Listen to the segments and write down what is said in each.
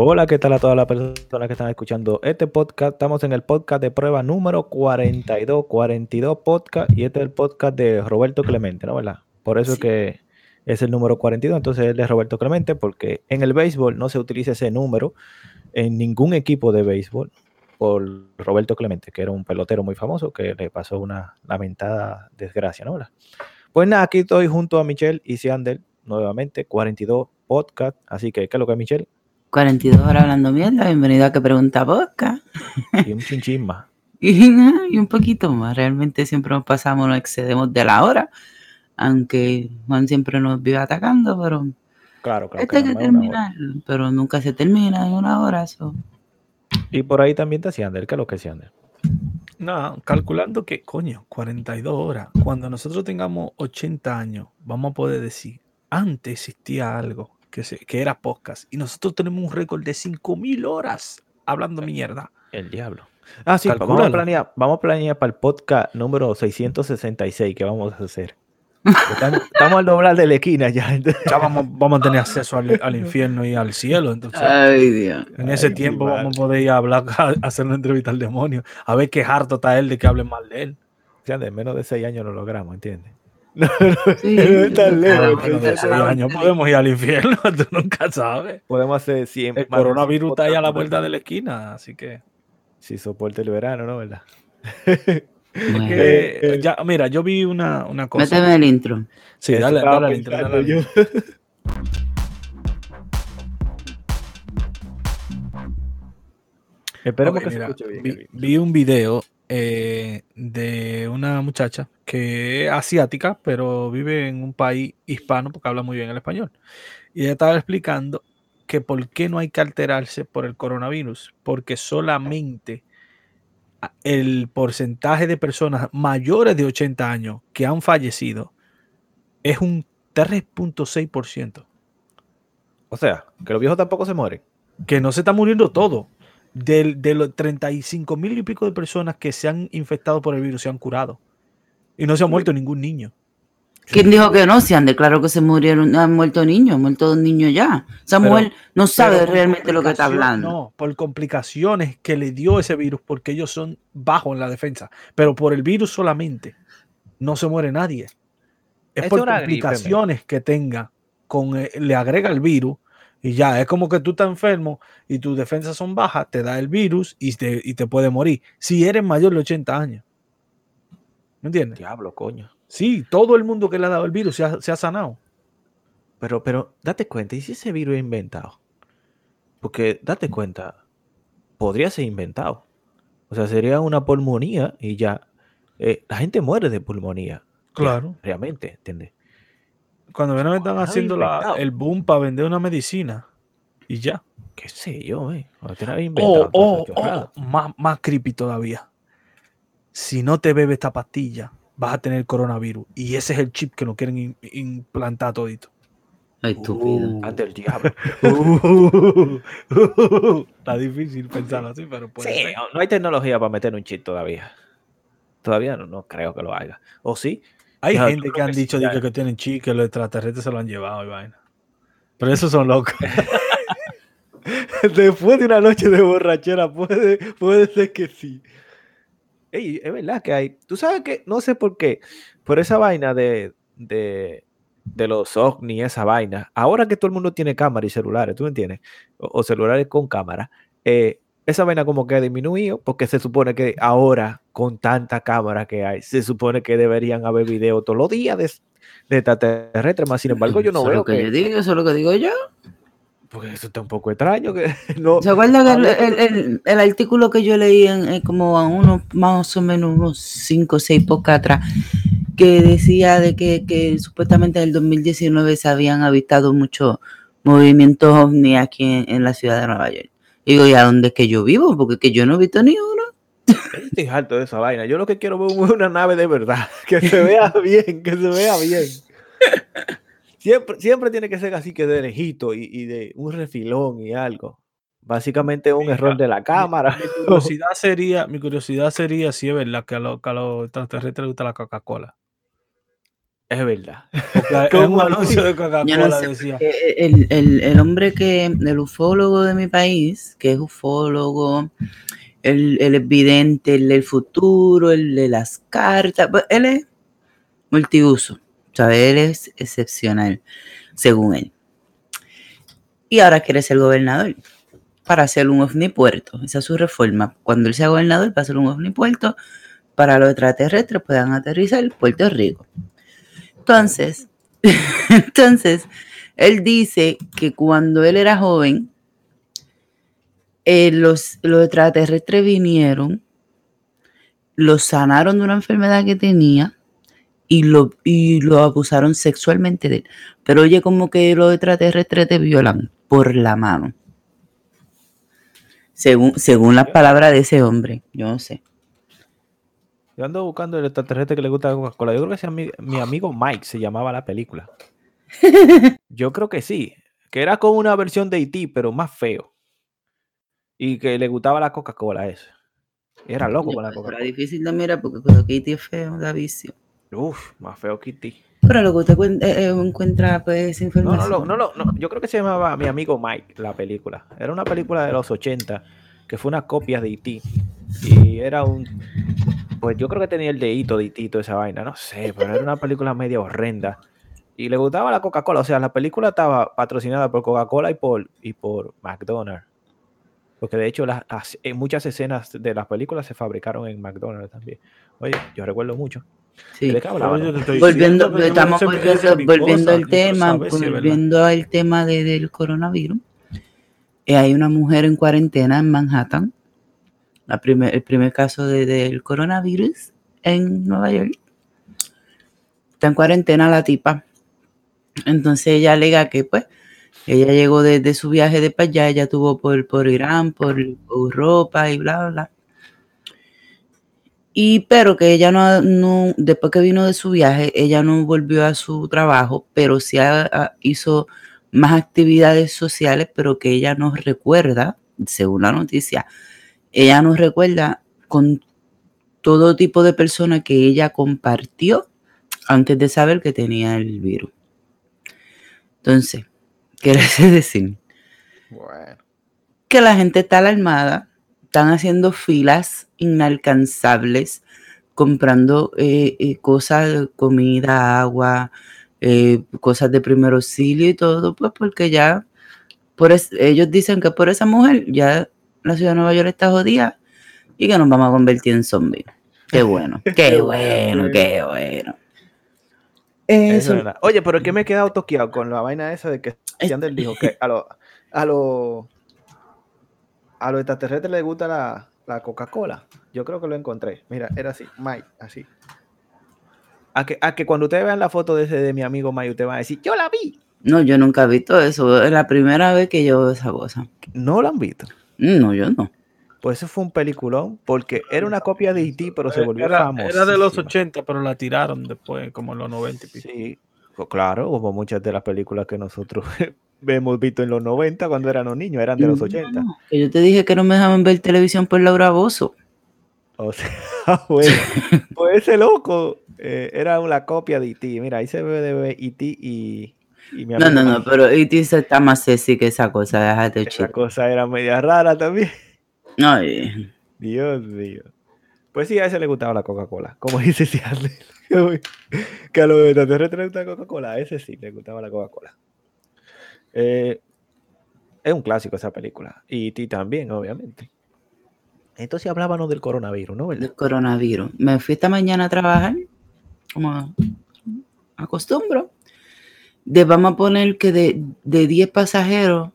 Hola, ¿qué tal a todas las personas que están escuchando este podcast? Estamos en el podcast de prueba número 42, 42 podcast, y este es el podcast de Roberto Clemente, ¿no? ¿Verdad? Por eso es que es el número 42, entonces él es Roberto Clemente, porque en el béisbol no se utiliza ese número en ningún equipo de béisbol por Roberto Clemente, que era un pelotero muy famoso que le pasó una lamentada desgracia, ¿no? ¿Verdad? Pues nada, aquí estoy junto a Michelle y Seandel, nuevamente, 42 podcast, así que, ¿qué es lo que es Michelle? 42 horas hablando mierda, bienvenido a que pregunta boca. Y un chinchín más. y, y un poquito más, realmente siempre nos pasamos, nos excedemos de la hora, aunque Juan siempre nos vive atacando, pero Claro, claro. esto hay que hora. terminar, pero nunca se termina en una hora. eso. Y por ahí también está Seandel, ¿qué es lo que Seandel? Nada, calculando que, coño, 42 horas. Cuando nosotros tengamos 80 años, vamos a poder decir, antes existía algo que, se- que era podcast y nosotros tenemos un récord de 5000 horas hablando mierda. El diablo. Ah, sí, vamos a planear, vamos a planear para el podcast número 666 que vamos a hacer. Estamos, estamos al doblar de la esquina ya. Ya vamos, vamos a tener acceso al, al infierno y al cielo. Entonces, Ay, Dios. en ese Ay, tiempo vamos a poder ir a hablar, a hacer una entrevista al demonio, a ver qué harto está él de que hablen mal de él. Seandel, en menos de 6 años lo logramos, ¿entiendes? Sí, No es tan lejos, años podemos ir al infierno, tú nunca sabes. Podemos hacer 100 El coronavirus está ahí a la vuelta de la esquina, así que... Si soporta el verano, ¿no? ¿Verdad? Bueno, Eh, Eh, ya, mira, yo vi una, una cosa. méteme el intro. Sí, Eso dale, dale al intro, dale yo. Esperemos que mira, se escuche bien. vi, el video. vi un video eh, de una muchacha que es asiática, pero vive en un país hispano porque habla muy bien el español. Y ella estaba explicando que por qué no hay que alterarse por el coronavirus, porque solamente el porcentaje de personas mayores de 80 años que han fallecido es un 3.6%. O sea, que los viejos tampoco se mueren. que no se está muriendo todo. Del- De, los 35 mil y pico de personas que se han infectado por el virus se han curado. Y no se ha muerto ningún niño. ¿Quién dijo que no? Se han declarado que se murieron, han muerto niños, han muerto dos niños ya. Esa Pero- mujer no sabe realmente lo que está hablando. No, por complicaciones que le dio ese virus, porque ellos son bajos en la defensa. Pero por el virus solamente no se muere nadie. Es Es por gripe, complicaciones que tenga, con, eh, le agrega el virus y ya, es como que tú estás enfermo y tus defensas son bajas, te da el virus y te, y te puede morir. Si eres mayor de 80 años. ¿Me entiendes? Diablo, coño. Sí, todo el mundo que le ha dado el virus se ha, se ha sanado. Pero, pero, date cuenta, ¿y si ese virus es inventado? Porque, date cuenta, podría ser inventado. O sea, sería una pulmonía y ya. Eh, la gente muere de pulmonía. Claro. realmente, ¿entiendes? Cuando ven, están haciendo la- el boom para vender una medicina y ya. ¿Qué sé yo, eh? O, más, más creepy todavía. Si no te bebes esta pastilla, vas a tener coronavirus. Y ese es el chip que nos quieren in- implantar todito. Ay, estúpido. Uh. Ante el diablo. Está difícil pensarlo así, pero puede Sí, ser. no hay tecnología para meter un chip todavía. Todavía no, no creo que lo haga. ¿O sí? Hay gente que han que sí, dicho que, que tienen chip, que los extraterrestres se lo han llevado y vaina. Pero esos son locos. Después de una noche de borrachera, puede, puede ser que sí. Ey, es verdad que hay. Tú sabes que, no sé por qué, por esa vaina de, de, de los ovni, esa vaina, ahora que todo el mundo tiene cámara y celulares, ¿tú me entiendes? O, o celulares con cámara, eh, esa vaina como que ha disminuido, porque se supone que ahora, con tanta cámara que hay, se supone que deberían haber videos todos los días de, de extraterrestres, más sin embargo, yo no Eso veo lo que, que, yo digo, eso es lo que digo yo. porque eso está un poco extraño, que no, ¿Se acuerdan el, el- el- el artículo que yo leí en, como a unos más o menos unos 5 o 6 podcasts atrás, que decía de que, que supuestamente en el 2019 se habían avistado muchos movimientos ovni aquí en, en la ciudad de Nueva York? Y digo, ¿y a dónde es que yo vivo? Porque que yo no he visto ni uno. Estoy harto de esa vaina. Yo lo que quiero es una nave de verdad. Que se vea bien, que se vea bien. Siempre, siempre tiene que ser así que de lejito y, y de un refilón y algo. Básicamente un Mira, error de la cámara. Mi curiosidad sería, mi curiosidad sería si es verdad que a, los- que a los extraterrestres les gusta la Coca-Cola. Es verdad. Porque ¿Cómo en un anuncio de no Coca-Cola sé, decía. El, el- el hombre que, el ufólogo de mi país, que es ufólogo, el, el evidente, el del futuro, el de las cartas, pues, él es multiuso, o sea, él es excepcional, según él. Y ahora quiere ser gobernador para hacer un ovnipuerto. Esa es su reforma. Cuando él sea gobernador, va a hacer un ovnipuerto para los extraterrestres puedan aterrizar en Puerto Rico. Entonces, entonces, él dice que cuando él era joven, eh, los, los extraterrestres vinieron, lo sanaron de una enfermedad que tenía y lo, y lo abusaron sexualmente de él. Pero oye, como que los extraterrestres te violan por la mano. Según, según las palabras de ese hombre, yo no sé. Yo ando buscando el extraterrestre que le gusta la Coca-Cola. Yo creo que ese ami- mi amigo Mike se llamaba la película. Yo creo que sí. Que era como una versión de E.T., pero más feo. Y que le gustaba la Coca-Cola ese. Y Era loco con la Era Coca-Cola. difícil de mirar porque cuando Kitty es feo, da vicio. Uf, más feo que E.T. Pero lo que usted eh, eh, encuentra, pues, esa No, información. no, no, no, no, yo creo que se llamaba Mi amigo Mike, la película. Era una película de los 80 que fue una copia de E.T. Y era un. Pues yo creo que tenía el dedito de E.T. toda esa vaina, no sé, pero era una película media horrenda. Y le gustaba la Coca-Cola, o sea, la película estaba patrocinada por Coca-Cola y por, y por McDonald's. Porque de hecho las, las- en muchas escenas de las películas se fabricaron en McDonald's también. Oye, yo recuerdo mucho. Sí. ¿De qué hablaba, no? Volviendo, estamos volviendo, volviendo al tema, volviendo al tema de- del coronavirus. Eh, hay una mujer en cuarentena en Manhattan, el primer caso de- del coronavirus en Nueva York. Está en cuarentena la tipa. Entonces ella alega que pues ella llegó desde su viaje de para allá, ella tuvo por, Irán, por Europa y bla, bla. Y pero que ella no, no, después que vino de su viaje, ella no volvió a su trabajo, pero sí hizo más actividades sociales, pero que ella nos recuerda, según la noticia, ella nos recuerda con todo tipo de personas que ella compartió antes de saber que tenía el virus. Entonces, quiere decir Bueno. que la gente está alarmada, están haciendo filas inalcanzables, comprando eh, eh, cosas, comida, agua, eh, cosas de primer auxilio y todo, pues porque ya, por es- ellos dicen que por esa mujer ya la ciudad de Nueva York está jodida y que nos vamos a convertir en zombies. Qué bueno, qué bueno, qué bueno. Eso Eso, es verdad. Oye, pero es que me he quedado toqueado con la vaina esa de que Yandel dijo que a los a lo, a los extraterrestres les gusta la, la Coca-Cola. Yo creo que lo encontré. Mira, era así, Mike, así. A que, a que cuando ustedes vean la foto de ese de mi amigo Mike, ustedes van a decir, yo la vi. no, yo nunca he visto eso, es la primera vez que yo veo esa cosa. No la han visto. No, yo no. Pues ese fue un peliculón, porque era una copia de E.T., pero se volvió era, famosa. era de los 80, pero la tiraron después, como en los 90 y pico. Sí, pues claro, como muchas de las películas que nosotros hemos visto en los 90 cuando éramos niños, eran de los 80. No, que yo te dije que no me dejaban ver televisión por Laura Bozo. O sea, bueno, pues ese loco eh, era una copia de E.T. Mira, ahí se ve de E.T. y, y mi No, no, no, pero se está más sexy que esa cosa, déjate Esa cosa era media rara también. Ay, Dios mío. Pues sí, a ese le gustaba la Coca-Cola. Como dice Seattle. que a los extraterrestres les gusta la Coca-Cola. A ese sí le gustaba la Coca-Cola. Eh, es un clásico esa película. Y ti también, obviamente. Entonces hablábamos del coronavirus, ¿no? Del coronavirus. Me fui esta mañana a trabajar, como acostumbro. De, vamos a poner que de, de 10 pasajeros,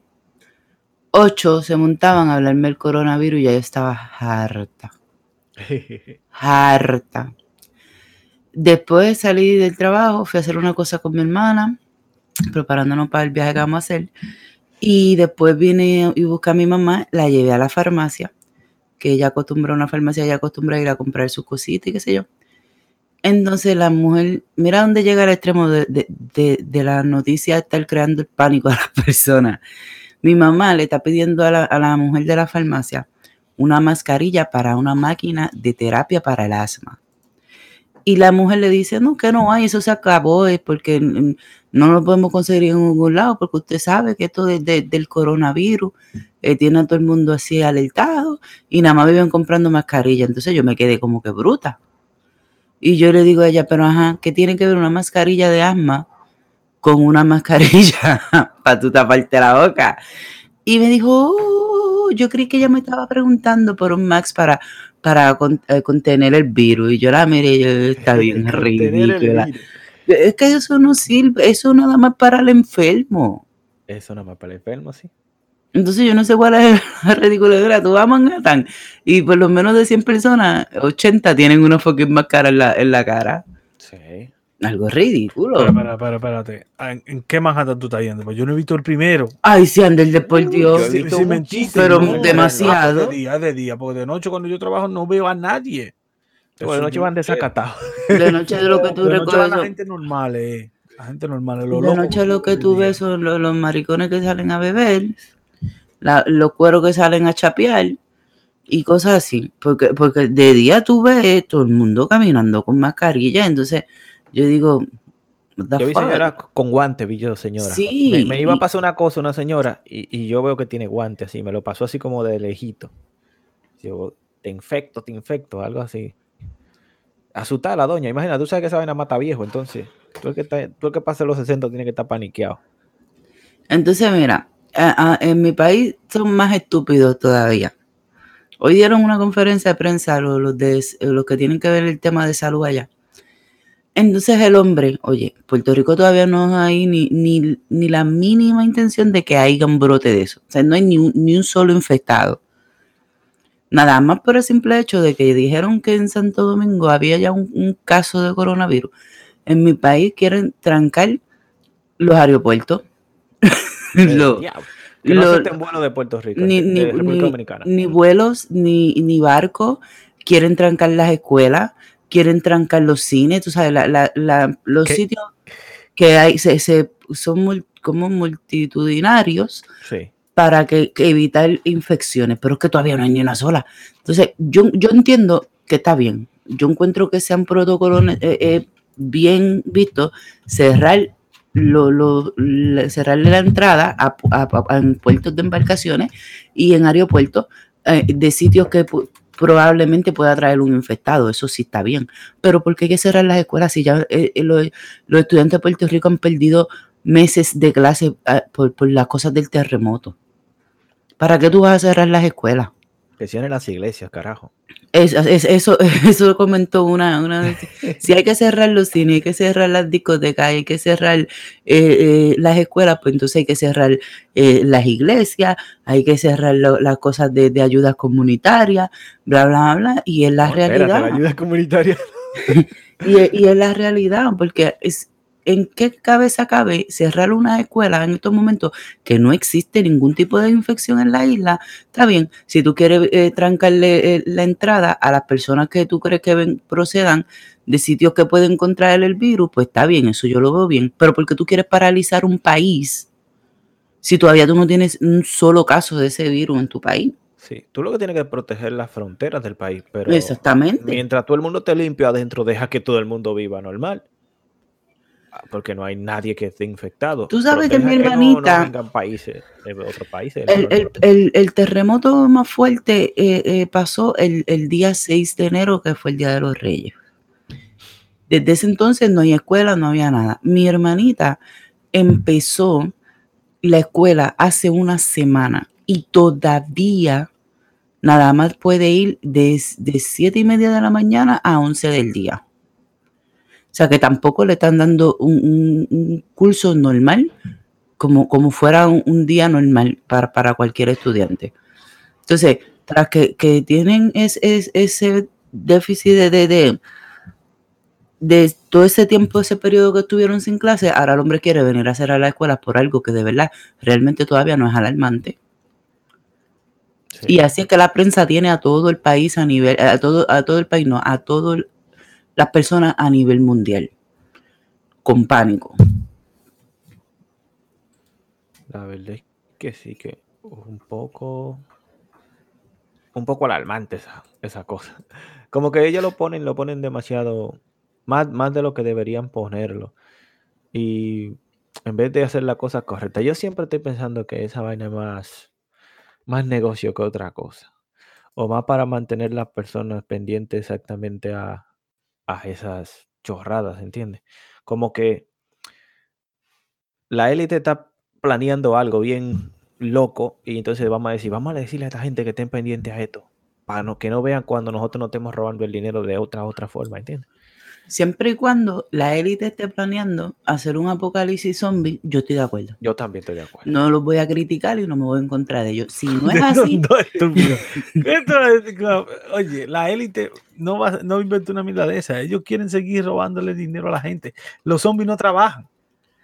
8 se montaban a hablarme del coronavirus y ya yo estaba harta. harta. Después salí del trabajo, fui a hacer una cosa con mi hermana, preparándonos para el viaje que vamos a hacer. Y después vine y busqué a mi mamá, la llevé a la farmacia, que ella acostumbra a una farmacia, ella acostumbra a ir a comprar sus cositas y qué sé yo. Entonces la mujer, mira dónde llega el extremo de, de, de, de la noticia estar creando el pánico a las personas. Mi mamá le está pidiendo a la, a la mujer de la farmacia una mascarilla para una máquina de terapia para el asma. Y la mujer le dice, no, que no hay, eso se acabó, es porque no lo podemos conseguir en ningún lado, porque usted sabe que esto de, de, del coronavirus eh, tiene a todo el mundo así alertado y nada más viven comprando mascarillas. Entonces yo me quedé como que bruta. Y yo le digo a ella, pero ajá, ¿qué tiene que ver una mascarilla de asma con una mascarilla para tú taparte la boca? Y me dijo, oh, yo creí que ella me estaba preguntando por un Max para, para con, eh, contener el virus. Y yo la miré, yo, está bien ridícula. Es que eso no sirve, eso nada más para el enfermo. Eso nada más para el enfermo, sí. Entonces yo no sé cuál es la ridiculez. Tú vas a Manhattan y por lo menos de 100 personas, 80 tienen una fucking máscara en la, en la cara. Sí. Algo ridículo. Espera, espera, espera, espérate. ¿En, en qué Manhattan tú estás yendo? Pues yo no he visto el primero. Ay, sí, Ander, de por Dios. Sí, sí, mentiste, Pero no, demasiado. De día, de día, porque de noche cuando yo trabajo no veo a nadie. La noche van desacatados. De noche lo que tú de recoges. la gente normal, eh. La gente normal, los De locos noche lo que tú ves son los, los maricones que salen a beber, la- los cueros que salen a chapear y cosas así. Porque, porque de día tú ves todo el mundo caminando con mascarilla. Entonces yo digo, Yo vi señora con guante, vi yo, señora. Sí, Me, me iba a pasar una cosa, una señora, y, y yo veo que tiene guante así. Me lo pasó así como de lejito. Yo, te infecto, te infecto, algo así. Asustada la doña. Imagina, tú sabes que esa vaina mata viejo, entonces. Tú el que, está, tú el que pase los 60 tiene que estar paniqueado. Entonces, mira, en mi país son más estúpidos todavía. Hoy dieron una conferencia de prensa los, de, los que tienen que ver el tema de salud allá. Entonces el hombre, oye, Puerto Rico todavía no hay ni, ni, ni la mínima intención de que haya un brote de eso. O sea, no hay ni un, solo infectado. Nada más por el simple hecho de que dijeron que en Santo Domingo había ya un caso de coronavirus. En mi país quieren trancar los aeropuertos. Lo-. Que no lo- acepten vuelo de Puerto Rico, ni, de, ni- de República ni- Dominicana. ni vuelos, ni, ni barcos, quieren trancar las escuelas, quieren trancar los cines, tú sabes, la- la- la- los ¿Qué? sitios que hay se, se- son mul- como multitudinarios Sí. para que, que evitar infecciones, pero es que todavía no hay ni una sola. Entonces, yo, yo entiendo que está bien. Yo encuentro que sean protocolos eh, eh, bien vistos, cerrar lo, lo- cerrarle la entrada a, a- puertos de embarcaciones y en aeropuertos eh, de sitios que probablemente pueda traer un infectado, eso sí está bien, pero ¿por qué hay que cerrar las escuelas si ya eh, eh, los, estudiantes de Puerto Rico han perdido meses de clase ah, por, por las cosas del terremoto? ¿Para qué tú vas a cerrar las escuelas? Que las iglesias, carajo. Es- es- eso, eso comentó una, una vez. Si hay que cerrar los cines, hay que cerrar las discotecas, hay que cerrar eh, eh, las escuelas, pues entonces hay que cerrar eh, las iglesias, hay que cerrar lo- las cosas de, de ayudas comunitarias, bla, bla, bla. Y es la No, espérate, realidad. la ayuda comunitaria. Y, y es la realidad, porque es, ¿en qué cabeza cabe cerrar una escuela en estos momentos que no existe ningún tipo de infección en la isla? Está bien, si tú quieres eh, trancarle eh, la entrada a las personas que tú crees que ven- procedan de sitios que pueden contraer el virus, pues está bien, eso yo lo veo bien. Pero porque tú quieres paralizar un país si todavía tú no tienes un solo caso de ese virus en tu país. Sí, tú lo que tienes que proteger las fronteras del país, pero Exactamente. mientras todo el mundo esté limpio adentro, deja que todo el mundo viva normal. Porque no hay nadie que esté infectado. Tú sabes que mi no- hermanita- No, vengan países, de otros países. El, el- el- el terremoto más fuerte eh, eh, pasó el, día 6 de enero, que fue el Día de los Reyes. Desde ese entonces no hay escuela, no había nada. Mi hermanita empezó la escuela hace una semana y todavía nada más puede ir de, de 7 y media de la mañana a 11 del día. O sea que tampoco le están dando un, un- un curso normal como, como fuera un, un día normal para, para cualquier estudiante. Entonces, tras que, que tienen es, es- ese déficit de, de, de, de todo ese tiempo, ese periodo que estuvieron sin clase, ahora el hombre quiere venir a hacer a la escuela por algo que de verdad realmente todavía no es alarmante. Sí. Y así es que la prensa tiene a todo el país a nivel, a todo, a todo el país, no, a todas las personas a nivel mundial, con pánico. La verdad es que sí, que un poco. Un poco alarmante esa, esa cosa. Como que ellos lo ponen, lo ponen demasiado más, más de lo que deberían ponerlo. Y en vez de hacer la cosa correcta, yo siempre estoy pensando que esa vaina es más, más negocio que otra cosa. O más para mantener las personas pendientes exactamente a, a esas chorradas, ¿entiendes? Como que la élite está planeando algo bien loco y entonces vamos a decir, vamos a decirle a esta gente que estén pendientes a esto, para no, que no vean cuando nosotros no estemos robando el dinero de otra otra forma, ¿entiendes? Siempre y cuando la élite esté planeando hacer un apocalipsis zombie, yo estoy de acuerdo. Yo también estoy de acuerdo. No los voy a criticar y no me voy a encontrar de ellos. Si no es así, No, estúpido. Esto es- claro, Oye, la élite no, va, no inventó una mierda de esa. Ellos quieren seguir robándole dinero a la gente. Los zombies no trabajan.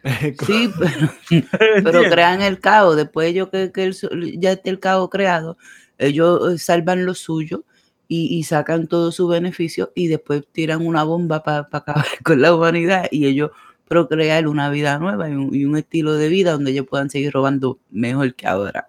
sí, pero, crean el caos. Después ellos que, que el ya esté el caos creado, ellos salvan lo suyo y, y sacan todo su beneficio y después tiran una bomba para acabar con la humanidad y ellos procrear una vida nueva y un, estilo de vida donde ellos puedan seguir robando mejor que ahora.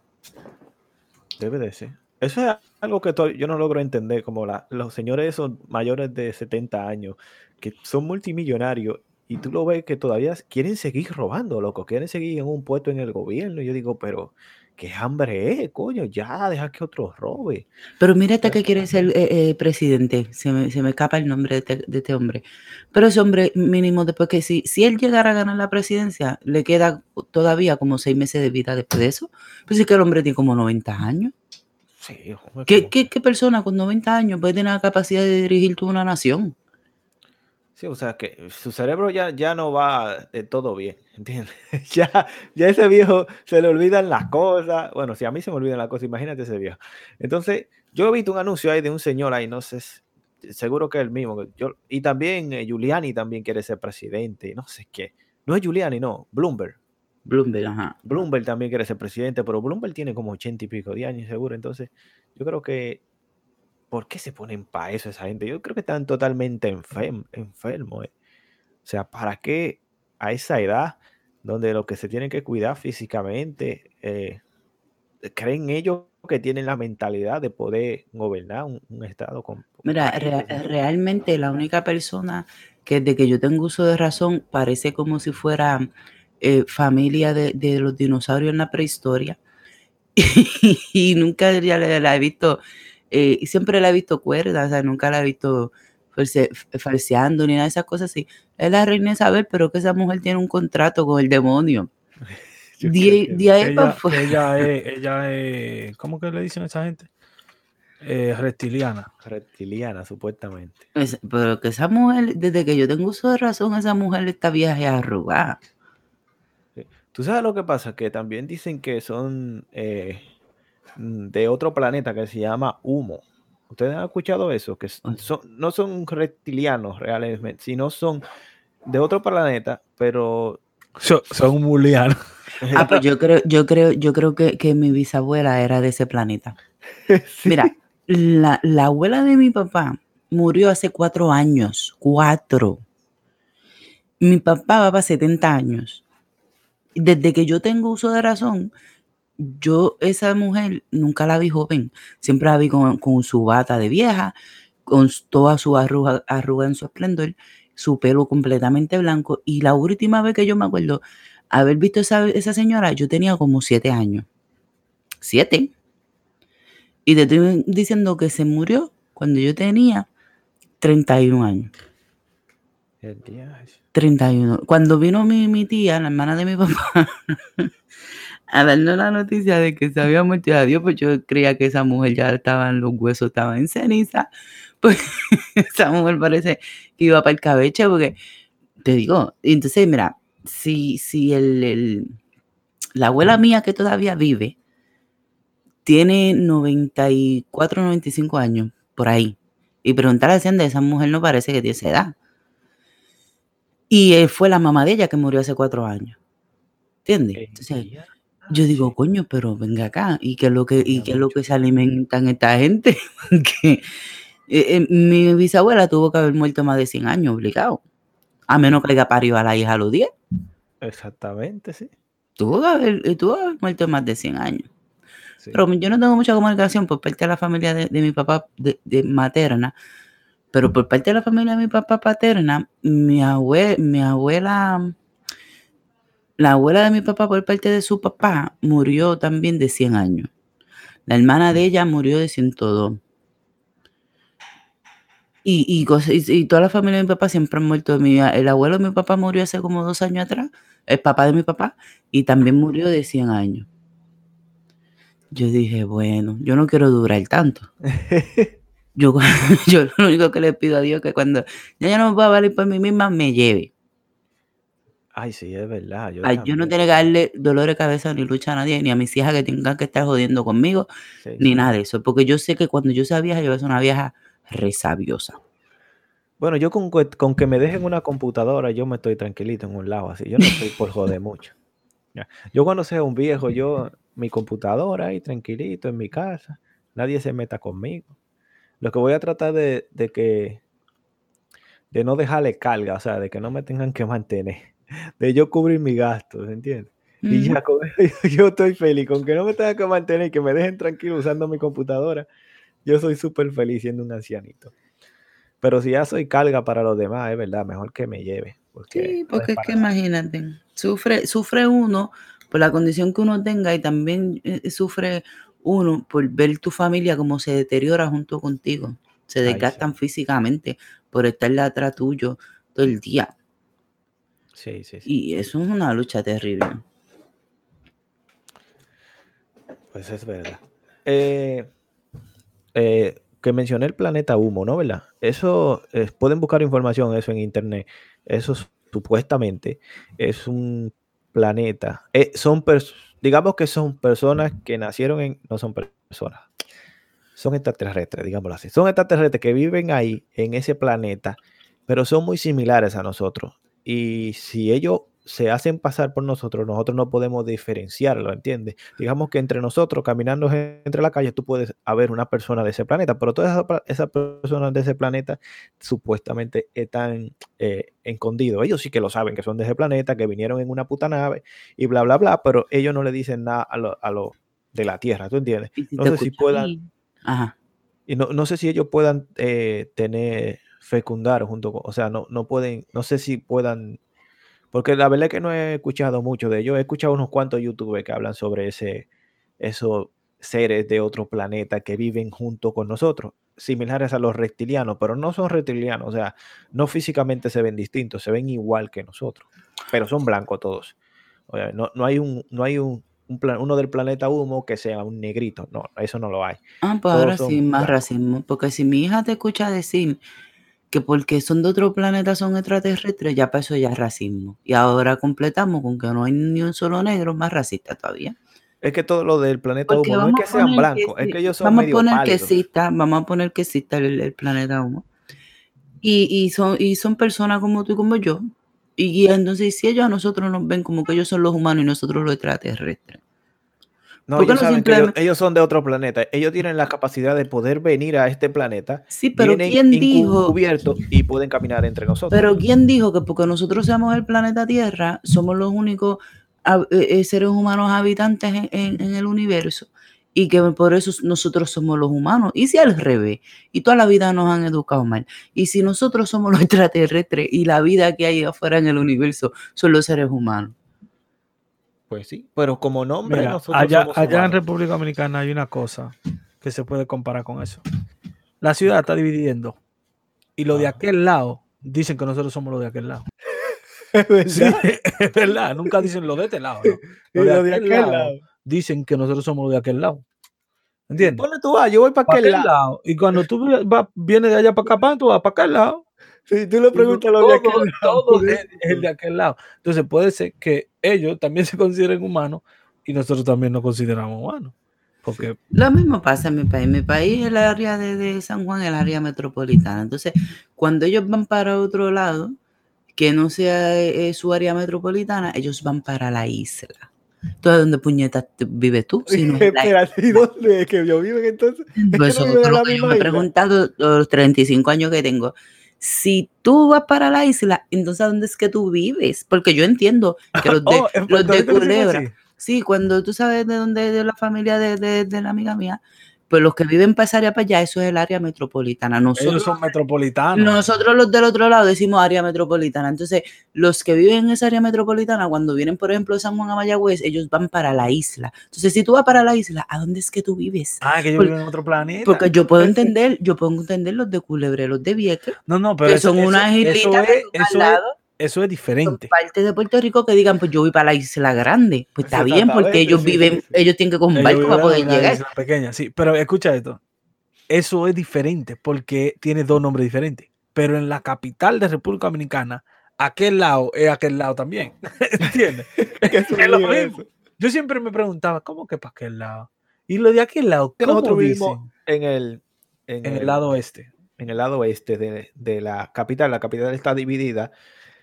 Debe de ser. Eso es algo que yo no logro entender, como los señores esos mayores de 70 años, que son multimillonarios, y tú lo ves que todavía quieren seguir robando, loco, quieren seguir en un puesto en el gobierno. Y yo digo, pero qué hambre es, coño, ya, deja que otro robe. Pero mira este que quiere ser eh, eh, presidente, se me, se me escapa el nombre de este, de este hombre. Pero ese hombre mínimo después que si, si él llegara a ganar la presidencia, le queda todavía como seis meses de vida después de eso. Pues es que el hombre tiene como 90 años. Sí, hombre, ¿Qué, como- qué, qué persona con 90 años puede tener la capacidad de dirigir toda una nación? Sí, o sea que su cerebro ya, ya no va de todo bien, ¿entiendes? Ya, ya ese viejo se le olvidan las cosas. Bueno, si a mí se me olvidan las cosas, imagínate ese viejo. Entonces, yo he visto un anuncio ahí de un señor ahí, no sé, seguro que es el mismo. Yo, y también eh, Giuliani también quiere ser presidente, no sé qué. No es Giuliani, no, Bloomberg. Bloomberg, ajá. Bloomberg también quiere ser presidente, pero Bloomberg tiene como ochenta y pico de años seguro. Entonces, yo creo que, ¿por qué se ponen para eso esa gente? Yo creo que están totalmente enferm- enfermos. eh. O sea, ¿para qué a esa edad, donde lo que se tienen que cuidar físicamente, eh, creen ellos que tienen la mentalidad de poder gobernar un, un estado con... Mira, realmente la única persona que desde que yo tengo uso de razón parece como si fuera eh, familia de, de los dinosaurios en la prehistoria. y nunca ya la, la he visto, eh, y siempre la he visto cuerda, o sea, nunca la he visto false- falseando ni nada de esas cosas así. Es la reina Isabel, pero que esa mujer tiene un contrato con el demonio. De, ahí para Ella, es, ella es, ¿cómo que le dicen a esa gente? Eh, reptiliana. reptiliana, supuestamente. Es- pero que esa mujer, desde que yo tengo uso de razón, esa mujer está vieja y arrugada. ¿Tú sabes lo que pasa? Que también dicen que son eh, de otro planeta que se llama Humo. ¿Ustedes han escuchado eso? Que Ay. son- no son reptilianos realmente, sino son de otro planeta, pero... So- son un muliano. Ah, pues yo creo, yo creo, yo creo que, que mi bisabuela era de ese planeta. Sí. Mira, la, la abuela de mi papá murió hace cuatro años. Cuatro. Mi papá va para 70 años. Desde que yo tengo uso de razón, yo esa mujer nunca la vi joven. Siempre la vi con, con su bata de vieja, con toda su arruga, arruga en su esplendor, su pelo completamente blanco. Y la última vez que yo me acuerdo haber visto esa, esa señora, yo tenía como siete años. Siete. Y te estoy diciendo que se murió cuando yo tenía 31 años. El diacho. 31. Cuando vino mi, mi tía, la hermana de mi papá, a darnos la noticia de que se había muerto, adiós, pues yo creía que esa mujer ya estaba en los huesos, estaba en ceniza. Pues esa mujer parece que iba para el cabeche, porque te digo, entonces, mira, si, si el, el- la abuela mía que todavía vive tiene 94, 95 años, por ahí, y preguntar a Hacienda, esa mujer no parece que tiene esa edad. Y eh, fue la mamá de ella que murió hace cuatro años. ¿Entiendes? Entonces. Yo digo, coño, pero venga acá. ¿Y qué es lo que, y qué es lo que se alimentan esta gente? que eh, eh, mi bisabuela tuvo que haber muerto más de 100 años, obligado. A menos que haya parido a la hija a los 10. Exactamente, sí. Tuvo que haber, eh, tuvo que haber muerto más de 100 años. sí. Pero yo no tengo mucha comunicación por parte de la familia de, de mi papá de, de materna, Pero por parte de la familia de mi papá paterna, mi, abue- mi abuela, la abuela de mi papá por parte de su papá murió también de 100 años. La hermana de ella murió de 102. Y, y, y- toda la familia de mi papá siempre han muerto. Mi, el abuelo de mi papá murió hace como dos años atrás, el papá de mi papá, y también murió de 100 años. Yo dije, bueno, yo no quiero durar tanto. Yo, yo lo único que le pido a Dios es que cuando ya yo no me pueda valer por mí misma, me lleve. Ay, sí, es verdad. Yo, Ay, yo no tengo que darle dolor de cabeza ni lucha a nadie, ni a mis hijas que tengan que estar jodiendo conmigo, Sí, ni sí. nada de eso. Porque yo sé que cuando yo sea vieja, yo voy a ser una vieja resabiosa. Bueno, yo con, que- con que me dejen una computadora, yo me estoy tranquilito en un lado, así. Yo no estoy por joder mucho. Yo cuando sea un viejo, yo, mi computadora ahí tranquilito en mi casa, nadie se meta conmigo. Lo que voy a tratar de, de que, de no dejarle carga, o sea, de que no me tengan que mantener, de yo cubrir mis gastos, ¿entiendes? Y Ujú. ya con eso yo estoy feliz, con que no me tengan que mantener y que me dejen tranquilo usando mi computadora, yo soy súper feliz siendo un ancianito. Pero si ya soy carga para los demás, es verdad, mejor que me lleve. Porque Sí, no porque es que imagínate, sufre, sufre uno por la condición que uno tenga y también eh, sufre uno por ver tu familia como se deteriora junto contigo. Se Ay, sí. desgastan físicamente por estar atrás tuyo todo el día. Sí, sí, sí. Y eso es una lucha terrible. Pues es verdad. Eh, eh, que mencioné el planeta humo, ¿no? ¿Verdad? Eso, eh, pueden buscar información eso en internet. Eso es- supuestamente es un planeta. son digamos que son personas que nacieron en, no son personas, son extraterrestres, digámoslo así. Son extraterrestres que viven ahí, en ese planeta, pero son muy similares a nosotros. Y si ellos se hacen pasar por nosotros, nosotros no podemos diferenciarlo, ¿entiendes? Digamos que entre nosotros, caminando en- entre la calle, tú puedes haber una persona de ese planeta, pero todas esas personas de ese planeta supuestamente están eh, escondidos. Ellos sí que lo saben, que son de ese planeta, que vinieron en una puta nave y bla, bla, bla, pero ellos no le dicen nada a lo, a lo de la Tierra, ¿tú entiendes? Si No sé si puedan, Ajá. y no, no sé si ellos puedan eh, tener, fecundar junto con, o sea, no, no pueden, no sé si puedan, porque la verdad es que no he escuchado mucho de ellos, he escuchado unos cuantos youtubers que hablan sobre ese, esos seres de otro planeta que viven junto con nosotros, similares a los reptilianos, pero no son reptilianos, o sea, no físicamente se ven distintos, se ven igual que nosotros, pero son blancos todos. O sea, no, no hay un, no hay un, un plan- uno del planeta humo que sea un negrito, no, eso no lo hay. Ah, pues Todos ahora sí, más blancos. racismo. Porque si mi hija te escucha decir que porque son de otro planeta son extraterrestres, ya eso ya racismo. Y ahora completamos con que no hay ni un solo negro más racista todavía. Es que todo lo del planeta Porque humo no es que sean que blancos, es que ellos son vamos a poner que exista, vamos a poner que exista el, el planeta humo. Y, y son, y son personas como tú y como yo. Y, y entonces si ellos a nosotros nos ven como que ellos son los humanos y nosotros los extraterrestres. No, ¿Por qué ellos no saben que ellos, simplemente- ellos son de otro planeta. Ellos tienen la capacidad de poder venir a este planeta, Sí, pero ¿quién dijo? encubiertos y pueden caminar entre nosotros. Pero ¿quién dijo que porque nosotros seamos el planeta Tierra, somos los únicos eh, eh, seres humanos habitantes en, en- en el universo? Y que por eso nosotros somos los humanos. Y si al revés, y toda la vida nos han educado mal. Y si nosotros somos los extraterrestres y la vida que hay afuera en el universo son los seres humanos. Pues sí, pero como nombre Mira, nosotros allá, somos allá en. República Dominicana hay una cosa que se puede comparar con eso. La ciudad está dividiendo y los de Ah. aquel lado dicen que nosotros somos los de aquel lado. Es Sí, verdad. es verdad, nunca dicen los de este lado. no. Y Los de lo de aquel aquel lado lado. dicen que nosotros somos los de aquel lado. ¿Entiendes? ¿Dónde tú vas? Yo voy para Pa' aquel aquel lado. lado. Y cuando tú vas- vienes de allá para acá, tú vas para aquel lado. Si tú le preguntas a los de aquel todo, lado. todo es, es el de aquel lado. Entonces puede ser que ellos también se consideren humanos y nosotros también nos consideramos humanos. Porque Lo mismo pasa en mi país. Mi país, el área de, de San Juan, el área metropolitana. Entonces, cuando ellos van para otro lado, que no sea eh, su área metropolitana, ellos van para la isla. Entonces, ¿dónde puñetas vives tú? Si no ¿y dónde es que yo viven entonces? Pues que no es lo que yo me he preguntado los 35 años que tengo. Si tú vas para la isla, entonces ¿dónde es que tú vives? Porque yo entiendo que los de, Oh, los de Culebra, sí, cuando tú sabes de dónde de la familia de, de, de la amiga mía, pues los que viven para esa área para allá, eso es el área metropolitana. Nosotros, Ellos son metropolitanos. nosotros los del otro lado decimos área metropolitana. Entonces, los que viven en esa área metropolitana, cuando vienen, por ejemplo, de San Juan a Mayagüez, ellos van para la isla. Entonces, si tú vas para la isla, ¿a dónde es que tú vives? Ah, que yo vivo en otro planeta. Porque yo puedo entender, yo puedo entender los de Culebre, los de Vieques, no, no, pero que eso, son unas islitas es, al es, lado, eso es diferente. partes de Puerto Rico que digan, pues yo voy para la isla grande. Pues está bien, porque ellos sí, viven, sí, sí. ellos tienen que coger un barco para poder llegar. isla pequeña, sí, pero escucha esto. Eso es diferente porque tiene dos nombres diferentes. Pero en la capital de República Dominicana, aquel lado es aquel lado también. ¿Entiendes? es lo mismo. Yo siempre me preguntaba, ¿cómo que para aquel lado? Y lo de aquel lado, Que ¿cómo nosotros vivimos en el, en, En el lado oeste. en el lado oeste de, de la capital. La capital está dividida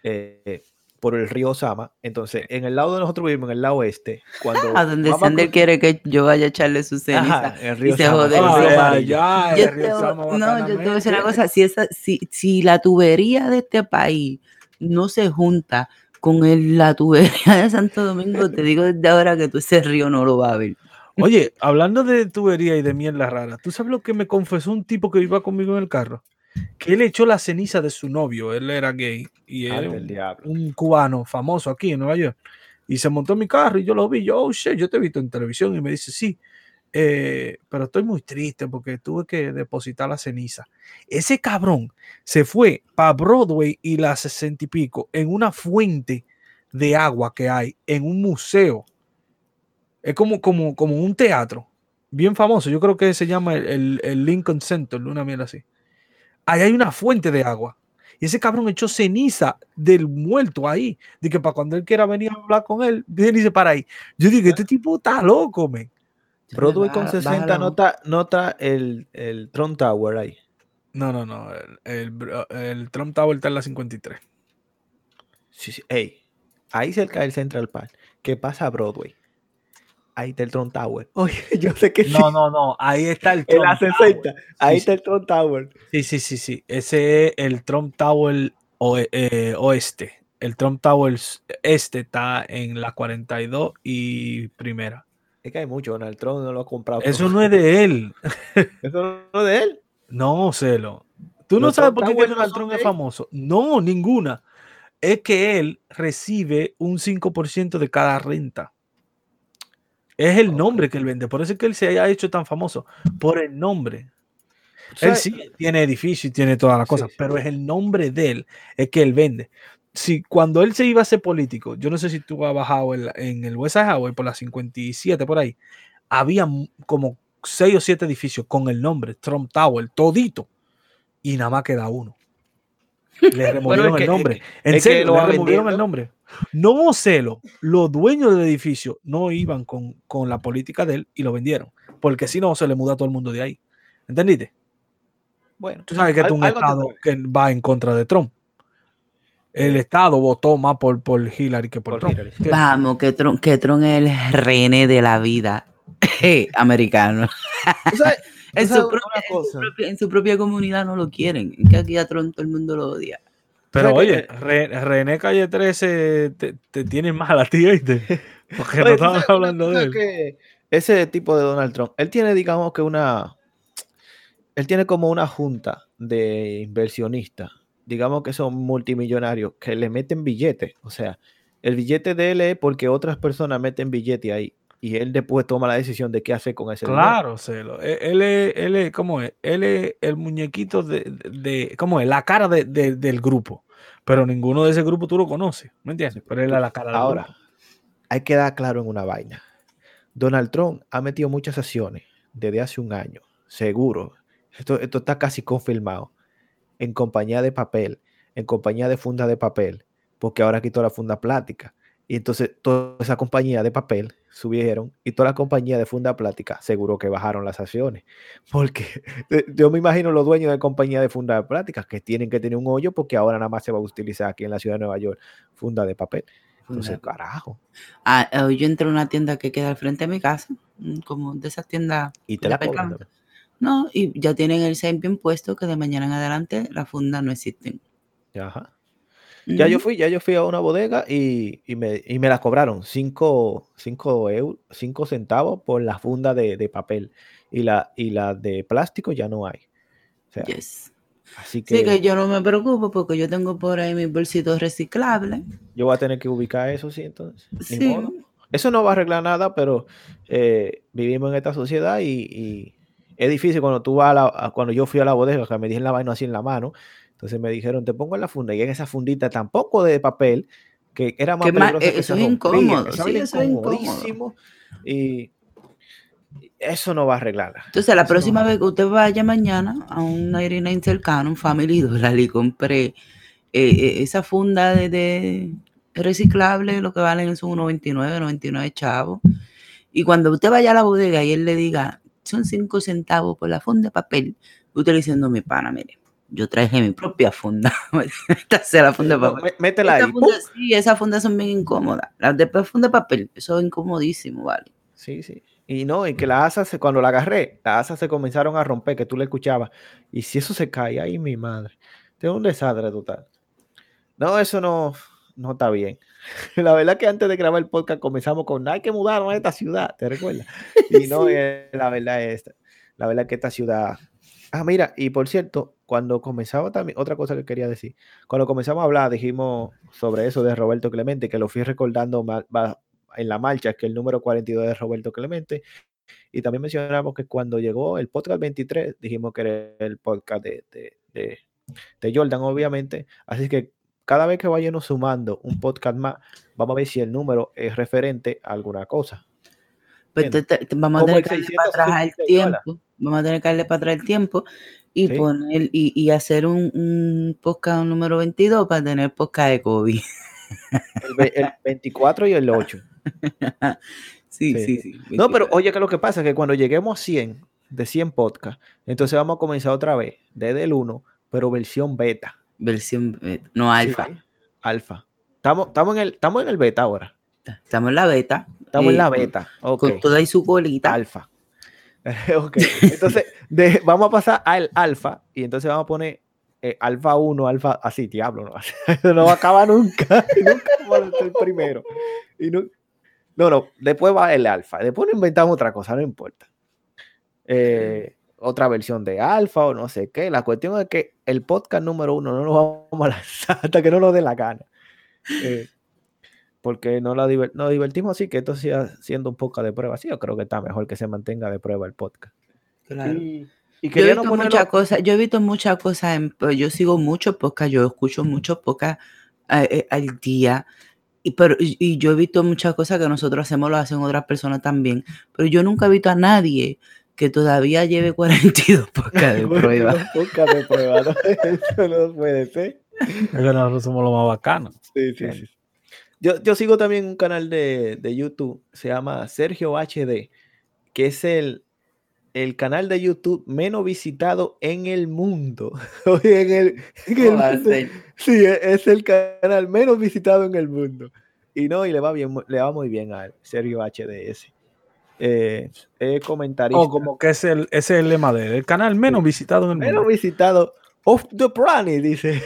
eh, por el río Sama. Entonces, en el lado de nosotros vivimos, en el lado oeste, cuando A donde Sander quiere que yo vaya a echarle su ceniza. Ajá, el río se jode ya, el río Sama no, yo te voy a decir una cosa, si, esa, si, si la tubería de este país no se junta con el- la tubería de Santo Domingo, te digo desde ahora que tú ese río no lo vas a ver. Oye, hablando de tubería y de mierda rara, ¿tú sabes lo que me confesó un tipo que iba conmigo en el carro? Que él echó la ceniza de su novio, él era gay y diablo. un cubano famoso aquí en Nueva York. Y se montó en mi carro y yo lo vi, yo, oh shit, yo te he visto en televisión y me dice, sí, eh, pero estoy muy triste porque tuve que depositar la ceniza. Ese cabrón se fue para Broadway y la sesenta y pico en una fuente de agua que hay en un museo. Es como, como, como un teatro bien famoso. Yo creo que se llama el, el- el Lincoln Center, una mierda así. Ahí hay una fuente de agua. Y ese cabrón echó ceniza del muerto ahí. De que para cuando él quiera venir a hablar con él, viene y se para ahí. Yo digo, este tipo está loco, men. Broadway con Baja- 60 bájalo. nota, nota el, el Trump Tower ahí. No, no, no. El, el Trump Tower está en la 53. Sí, sí. Ey, ahí cerca del Central Park. ¿Qué pasa a Broadway? Ahí está el Trump Tower. Oye, yo sé que sí. No, no, no. Ahí está el En Trump la Tower. 60. Ahí Sí, está el Trump Tower. Sí, sí, sí, sí. Ese es el Trump Tower eh, oeste. El Trump Tower este está en la 42 y primera. Es que hay mucho. Donald Trump no lo ha comprado. Eso no es de él. Eso no es de él. No, Celo. ¿Tú no sabes por qué no Donald Trump es famoso? No, ninguna. Es que él recibe un 5% de cada renta. Es el nombre que él vende. Por eso es que él se haya hecho tan famoso. Por el nombre. Él sí tiene edificio y tiene todas las cosas, sí, pero es el nombre de él, es que él vende. Si cuando él se iba a ser político, yo no sé si tú has bajado en, en el West Highway por la 57 por ahí, había como seis o siete edificios con el nombre Trump Tower, todito, y nada más queda uno. Le removieron que- el nombre. En que serio, lo le removieron el nombre. No celo, los dueños del edificio no iban con, con la política de él y lo vendieron, porque si no se le muda a todo el mundo de ahí. ¿Entendiste? Bueno, Tú sabes que es un estado que va en contra de Trump. El estado votó más por, por Hillary que por, Por Trump. Hillary. Vamos, que Tron, que Tron es el rené de la vida americano. ¿Tú sabes- tú En su, propia, en su propia- en su propia comunidad no lo quieren. Es que aquí a Tron todo el mundo lo odia. Pero ¿Sabes oye? Re- René Calle 13 te, te tiene mal a ti, ¿oíste? Porque no Oye, ¿tú estamos sabes- hablando de él. que ese tipo de Donald Trump, él tiene, digamos que una. Él tiene como una junta de inversionistas, digamos que son multimillonarios, que le meten billetes. O sea, el billete de él es porque otras personas meten billete ahí. Y él después toma la decisión de qué hacer con ese dinero. Claro, Celo. Él, él es, él es, ¿cómo es? Él es el muñequito de, de, ¿cómo es? La cara de- de- del grupo. Pero ninguno de ese grupo tú lo conoces, ¿me entiendes? Pero él es la cara del Ahora, grupo. hay que dar claro en una vaina. Donald Trump ha metido muchas acciones desde hace un año, seguro. Esto, esto está casi confirmado. En compañía de papel, en compañía de funda de papel, porque ahora quitó la funda plástica. Y entonces toda esa compañía de papel subieron y toda la compañía de funda plástica seguro que bajaron las acciones. Porque yo me imagino los dueños de compañía de funda plástica que tienen que tener un hoyo porque ahora nada más se va a utilizar aquí en la ciudad de Nueva York funda de papel. Entonces, carajo. Ah, eh, yo entré a una tienda que queda al frente de mi casa, mm, como de esas tiendas. Y te de la también. No, y ya tienen el sign bien puesto que de mañana en adelante las fundas no existen. Ajá. Ya yo fui, ya yo fui a una bodega y, y me, y me las cobraron 5 euros, 5 centavos por la funda de, de papel. Y la, y la de plástico ya no hay. O sea, Yes. así Sí, que que yo no me preocupo porque yo tengo por ahí mis bolsitos reciclables. yo voy a tener que ubicar eso, sí, entonces. Ni Sí. modo. Eso no va a arreglar nada, pero eh, vivimos en esta sociedad y, y es difícil cuando tú vas a la, cuando yo fui a la bodega, que me dijeron la vaina así en la mano, entonces me dijeron, te pongo en la funda y en esa fundita tampoco de papel, que era más Que peligrosa eh, que eso es incómodo, eso sí, eso es incómodo. y eso no va a arreglarla. Entonces, la Eso próxima vez que usted vaya mañana a un 99 cercano, un Family Dollar, y compre eh, eh, esa funda de, de reciclable, lo que valen son unos 29, 99 chavos. Y cuando usted vaya a la bodega y él le diga, son 5 centavos por la funda de papel, usted le dice, no, mi pana, mire, yo traje mi propia funda. Esta sea la funda de papel. mé- métela ahí. funda, sí, esas fundas son bien incómodas. Las de funda de papel, eso es incomodísimo, ¿vale? Sí, sí. Y no, y que la asa, se, cuando la agarré, las asas se comenzaron a romper, que tú le escuchabas. Y si eso se cae, ay, mi madre. Tengo un desastre total. No, eso no, no está bien. La verdad que antes de grabar el podcast comenzamos con, hay que mudarnos a esta ciudad, ¿te recuerdas? Y no, Sí. eh, la verdad es, la verdad que esta ciudad... Ah, mira, y por cierto, cuando comenzaba también, otra cosa que quería decir, cuando comenzamos a hablar, dijimos sobre eso de Roberto Clemente, que lo fui recordando en la marcha, que el número 42 de Roberto Clemente, y también mencionamos que cuando llegó el podcast 23, dijimos que era el podcast de, de, de- de Jordan, obviamente. Así que cada vez que vayamos sumando un podcast más, vamos a ver si el número es referente a alguna cosa. Pues Entiendo. te- te- vamos a tener que darle para atrás el 666 dólares. tiempo. Vamos a tener que darle para atrás el tiempo y Sí. poner y, y hacer un, un podcast número 22 para tener podcast de COVID. El, el 24 y el 8. sí, Sí. sí, sí. No, pero 22. oye, que lo que pasa es que cuando lleguemos a 100, de 100 podcasts, entonces vamos a comenzar otra vez, desde el 1, pero versión beta. Versión beta, no alfa. Sí, alfa. Estamos, estamos, en el, estamos en el beta ahora. Estamos en la beta. Estamos en eh, la con- beta. Ok. Con toda y su colita. Alfa. ok. Entonces, de- vamos a pasar al alfa y entonces vamos a poner eh, alfa 1, alfa, así, diablo, no, eso no va a acabar nunca. nunca vamos a ser primero. Y no, no, no, después va el alfa. Después nos inventamos otra cosa, no importa. Eh, otra versión de alfa o no sé qué. La cuestión es que el podcast número uno no lo vamos a lanzar hasta que no nos dé la gana. Eh, porque no la diver- nos divertimos así, que esto siga siendo un podcast de prueba. Sí, yo creo que está mejor que se mantenga de prueba el podcast. Claro. Y, y Yo he no visto ponerlo- muchas cosas, yo he visto muchas cosas, en- pues, yo sigo muchos podcasts, yo escucho muchos podcasts eh, eh, al día, y, pero, y, yo he visto muchas cosas que nosotros hacemos, lo hacen otras personas también, pero yo nunca he visto a nadie que todavía lleve 42 podcasts de prueba. un podcast de prueba, ¿no? Eso no puede ser. Es que nosotros somos lo más bacano. Sí, sí, sí. Yo, yo sigo también un canal de, de YouTube, se llama Sergio HD, que es el, el canal de YouTube menos visitado en el mundo. Oye, en el. Sí, e- es el canal menos visitado en el mundo. Y no, y le va bien, le va muy bien a él, Sergio HDS. Eh, comentarista. O como que es el, ese es el lema de él, el canal menos visitado en el menos mundo. visitado of the planet, dice.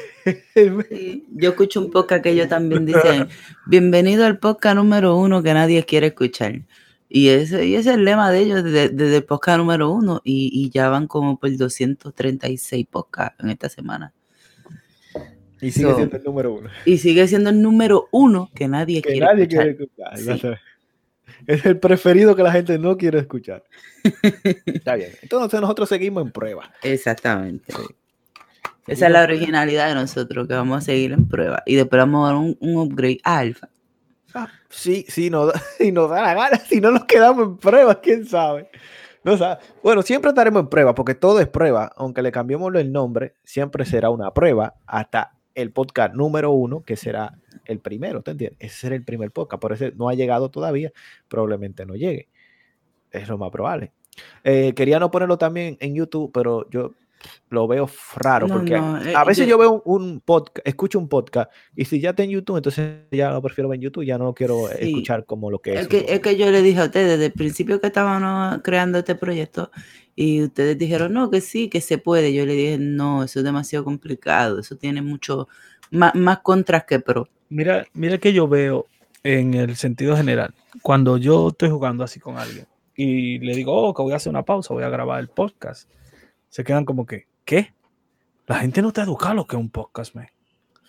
Sí, Yo escucho un podcast que ellos también dicen, bienvenido al podcast número uno que nadie quiere escuchar. Y ese, y ese es el lema de ellos desde, desde el podcast número uno y, y ya van como por 236 podcasts en esta semana. y sigue So, siendo el número uno. Y sigue siendo el número uno que nadie Que quiere nadie escuchar. quiere escuchar. Sí. Es el preferido que la gente no quiere escuchar. Está bien. Entonces nosotros seguimos en prueba. Exactamente. Sí. Esa es la originalidad de nosotros, que vamos a seguir en prueba. Y después vamos a dar un, un upgrade a alfa. Ah, sí, sí, nos si nos da la gana, si no nos quedamos en prueba, quién sabe. No sabe. Bueno, siempre estaremos en prueba, porque todo es prueba. Aunque le cambiemos el nombre, siempre será una prueba hasta el podcast número uno, que será el primero, ¿te entiendes? Ese será el primer podcast, por eso no ha llegado todavía, probablemente no llegue. Es lo más probable. Eh, quería no ponerlo también en YouTube, pero yo lo veo raro, No, porque no, eh, a veces yo- yo veo un podcast, escucho un podcast, y si ya está en YouTube, entonces ya lo prefiero ver en YouTube, ya no lo quiero Sí. escuchar como lo que es. Es que, es que yo le dije a ustedes desde el principio que estábamos creando este proyecto y ustedes dijeron, no, que sí, que se puede. Yo le dije, no, eso es demasiado complicado, eso tiene mucho, más, más contras que pro. Mira, mira que yo veo en el sentido general. Cuando yo estoy jugando así con alguien y le digo, oh, que voy a hacer una pausa, voy a grabar el podcast, se quedan como que, ¿qué? La gente no te ha educado lo que es un podcast, man.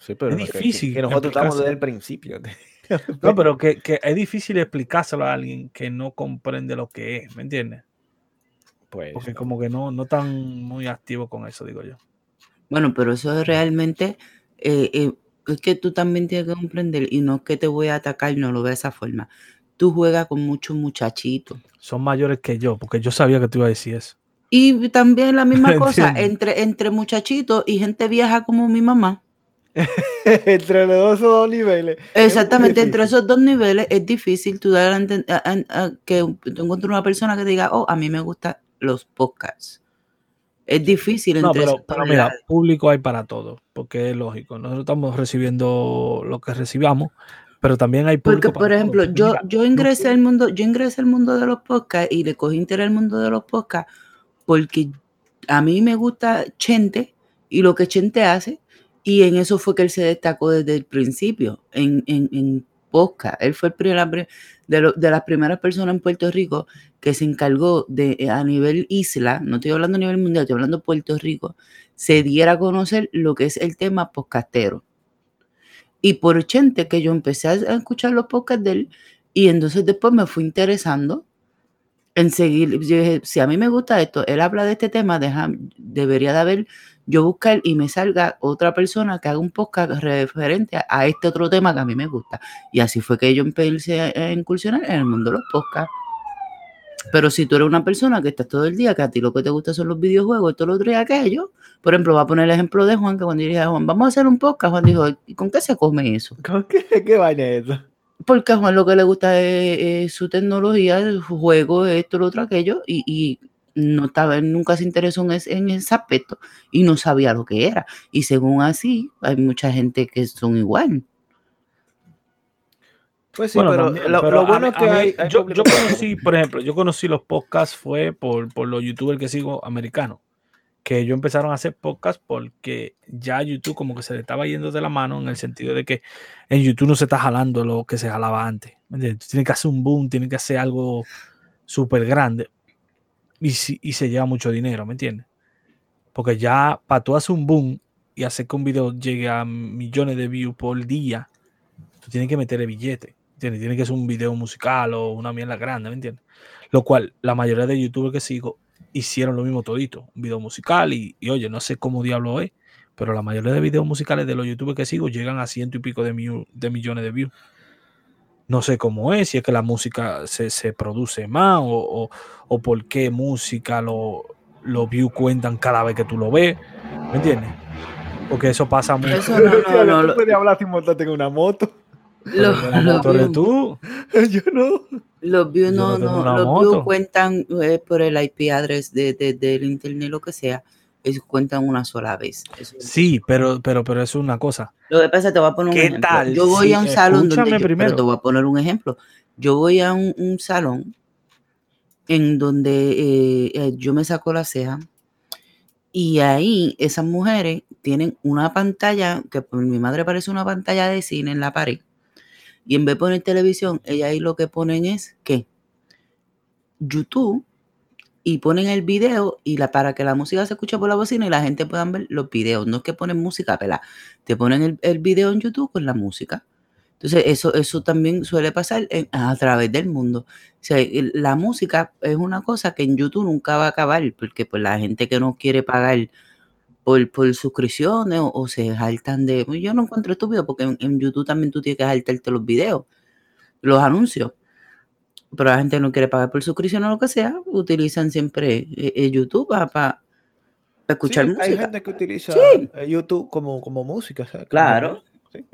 Sí, pero Es que- difícil Que, nosotros estamos desde el principio. No, pero que, que es difícil explicárselo a alguien que no comprende lo que es, ¿me entiendes? Pues, Porque como que no, no tan muy activo con eso, digo yo. Bueno, pero eso es realmente, eh, eh, es que tú también tienes que comprender, y no es que te voy a atacar, no lo veo de esa forma. Tú juegas con muchos muchachitos. Son mayores que yo, porque yo sabía que tú ibas a decir eso. Y también la misma cosa, entre, entre muchachitos y gente vieja como mi mamá. entre los dos niveles. Exactamente, entre esos dos niveles es difícil tú dar a a- a- que tú encuentres una persona que diga, oh, a mí me gustan los podcasts. Es difícil No, entre pero, pero mira, público hay para todo, porque es lógico. Nosotros estamos recibiendo lo que recibamos, pero también hay público Porque, por ejemplo, yo, mira, yo ingresé al mundo, yo ingresé al mundo de los podcasts y le cogí interés al mundo de los podcasts porque a mí me gusta Chente y lo que Chente hace, y en eso fue que él se destacó desde el principio, en, en, en podcast. Él fue el pri- la pri- de, de las primeras personas en Puerto Rico que se encargó de, eh, a nivel isla, no estoy hablando a nivel mundial, estoy hablando de Puerto Rico, se diera a conocer lo que es el tema podcastero. Y por Chente que yo empecé a escuchar los podcasts de él y entonces después me fui interesando en seguir. Yo dije, si a mí me gusta esto, él habla de este tema, deja- debería de haber yo buscar y me salga otra persona que haga un podcast referente a, este otro tema que a mí me gusta. Y así fue que yo empecé a, incursionar en el mundo de los podcasts. Pero si tú eres una persona que estás todo el día, que a ti lo que te gusta son los videojuegos, todo lo otro y aquello, por ejemplo, voy a poner el ejemplo de Juan, que cuando dije a Juan, vamos a hacer un podcast, Juan dijo, ¿y con qué se come eso? ¿Con ¿Qué, ¿Qué vaina es eso? Porque a Juan lo que le gusta es, es su tecnología, su juego, esto, lo otro, aquello, y, y no estaba, nunca se interesó en ese, en ese aspecto y no sabía lo que era. Y según así, hay mucha gente que son igual. Pues sí, Bueno, pero, también, lo, pero lo a bueno es que a mí- hay, hay yo, yo conocí, por ejemplo, yo conocí los podcasts fue por, por los youtubers que sigo americanos, que ellos empezaron a hacer podcasts porque ya YouTube como que se le estaba yendo de la mano en el sentido de que en YouTube no se está jalando lo que se jalaba antes. ¿me entiendes? Tiene que hacer un boom, tiene que hacer algo súper grande y, si- se lleva mucho dinero, ¿me entiendes? Porque ya para tú hacer un boom y hacer que un video llegue a millones de views por día, tú tienes que meterle billete. ¿entiendes? Tiene que ser un video musical o una mierda grande, ¿me entiendes? Lo cual la mayoría de youtubers que sigo hicieron lo mismo todito, un video musical y, y, oye, no sé cómo diablo es, pero la mayoría de videos musicales de los youtubers que sigo llegan a ciento y pico de, miu- de millones de views. No sé cómo es, si es que la música se, se produce más o, o, o por qué música lo- los views cuentan cada vez que tú lo ves, ¿me entiendes? Porque eso pasa mucho. Eso no, no, no. Lo- puedes hablar sin montarte en una moto. Eres views- tú. Yo no. Los views no, no los views cuentan eh, por el IP address de, de- del internet, lo que sea. Ellos cuentan una sola vez. Eso- Sí, pero, pero, pero eso es una cosa. Lo que pasa, te voy a poner un ¿Qué ejemplo. tal Yo voy si- a un salón donde escúchame yo, pero primero. te voy a poner un ejemplo. Yo voy a un, un salón en donde eh, eh, yo me saco la ceja y ahí esas mujeres tienen una pantalla que por mi madre parece una pantalla de cine en la pared y en vez de poner televisión, ella ahí lo que ponen es que YouTube y ponen el video y la para que la música se escuche por la bocina y la gente pueda ver los videos. No es que ponen música, pela. Te ponen el, el video en YouTube con la música. Entonces, eso, eso también suele pasar a través del mundo. O sea, la música es una cosa que en YouTube nunca va a acabar, porque pues la gente que no quiere pagar por, por suscripciones o, o se saltan de... Yo no encuentro estúpido porque en, en YouTube también tú tienes que saltarte los videos, los anuncios. Pero la gente no quiere pagar por suscripción o lo que sea, utilizan siempre eh, eh, YouTube para escuchar Sí, música. Hay gente que utiliza Sí. eh, YouTube como, como música. Claro. sí.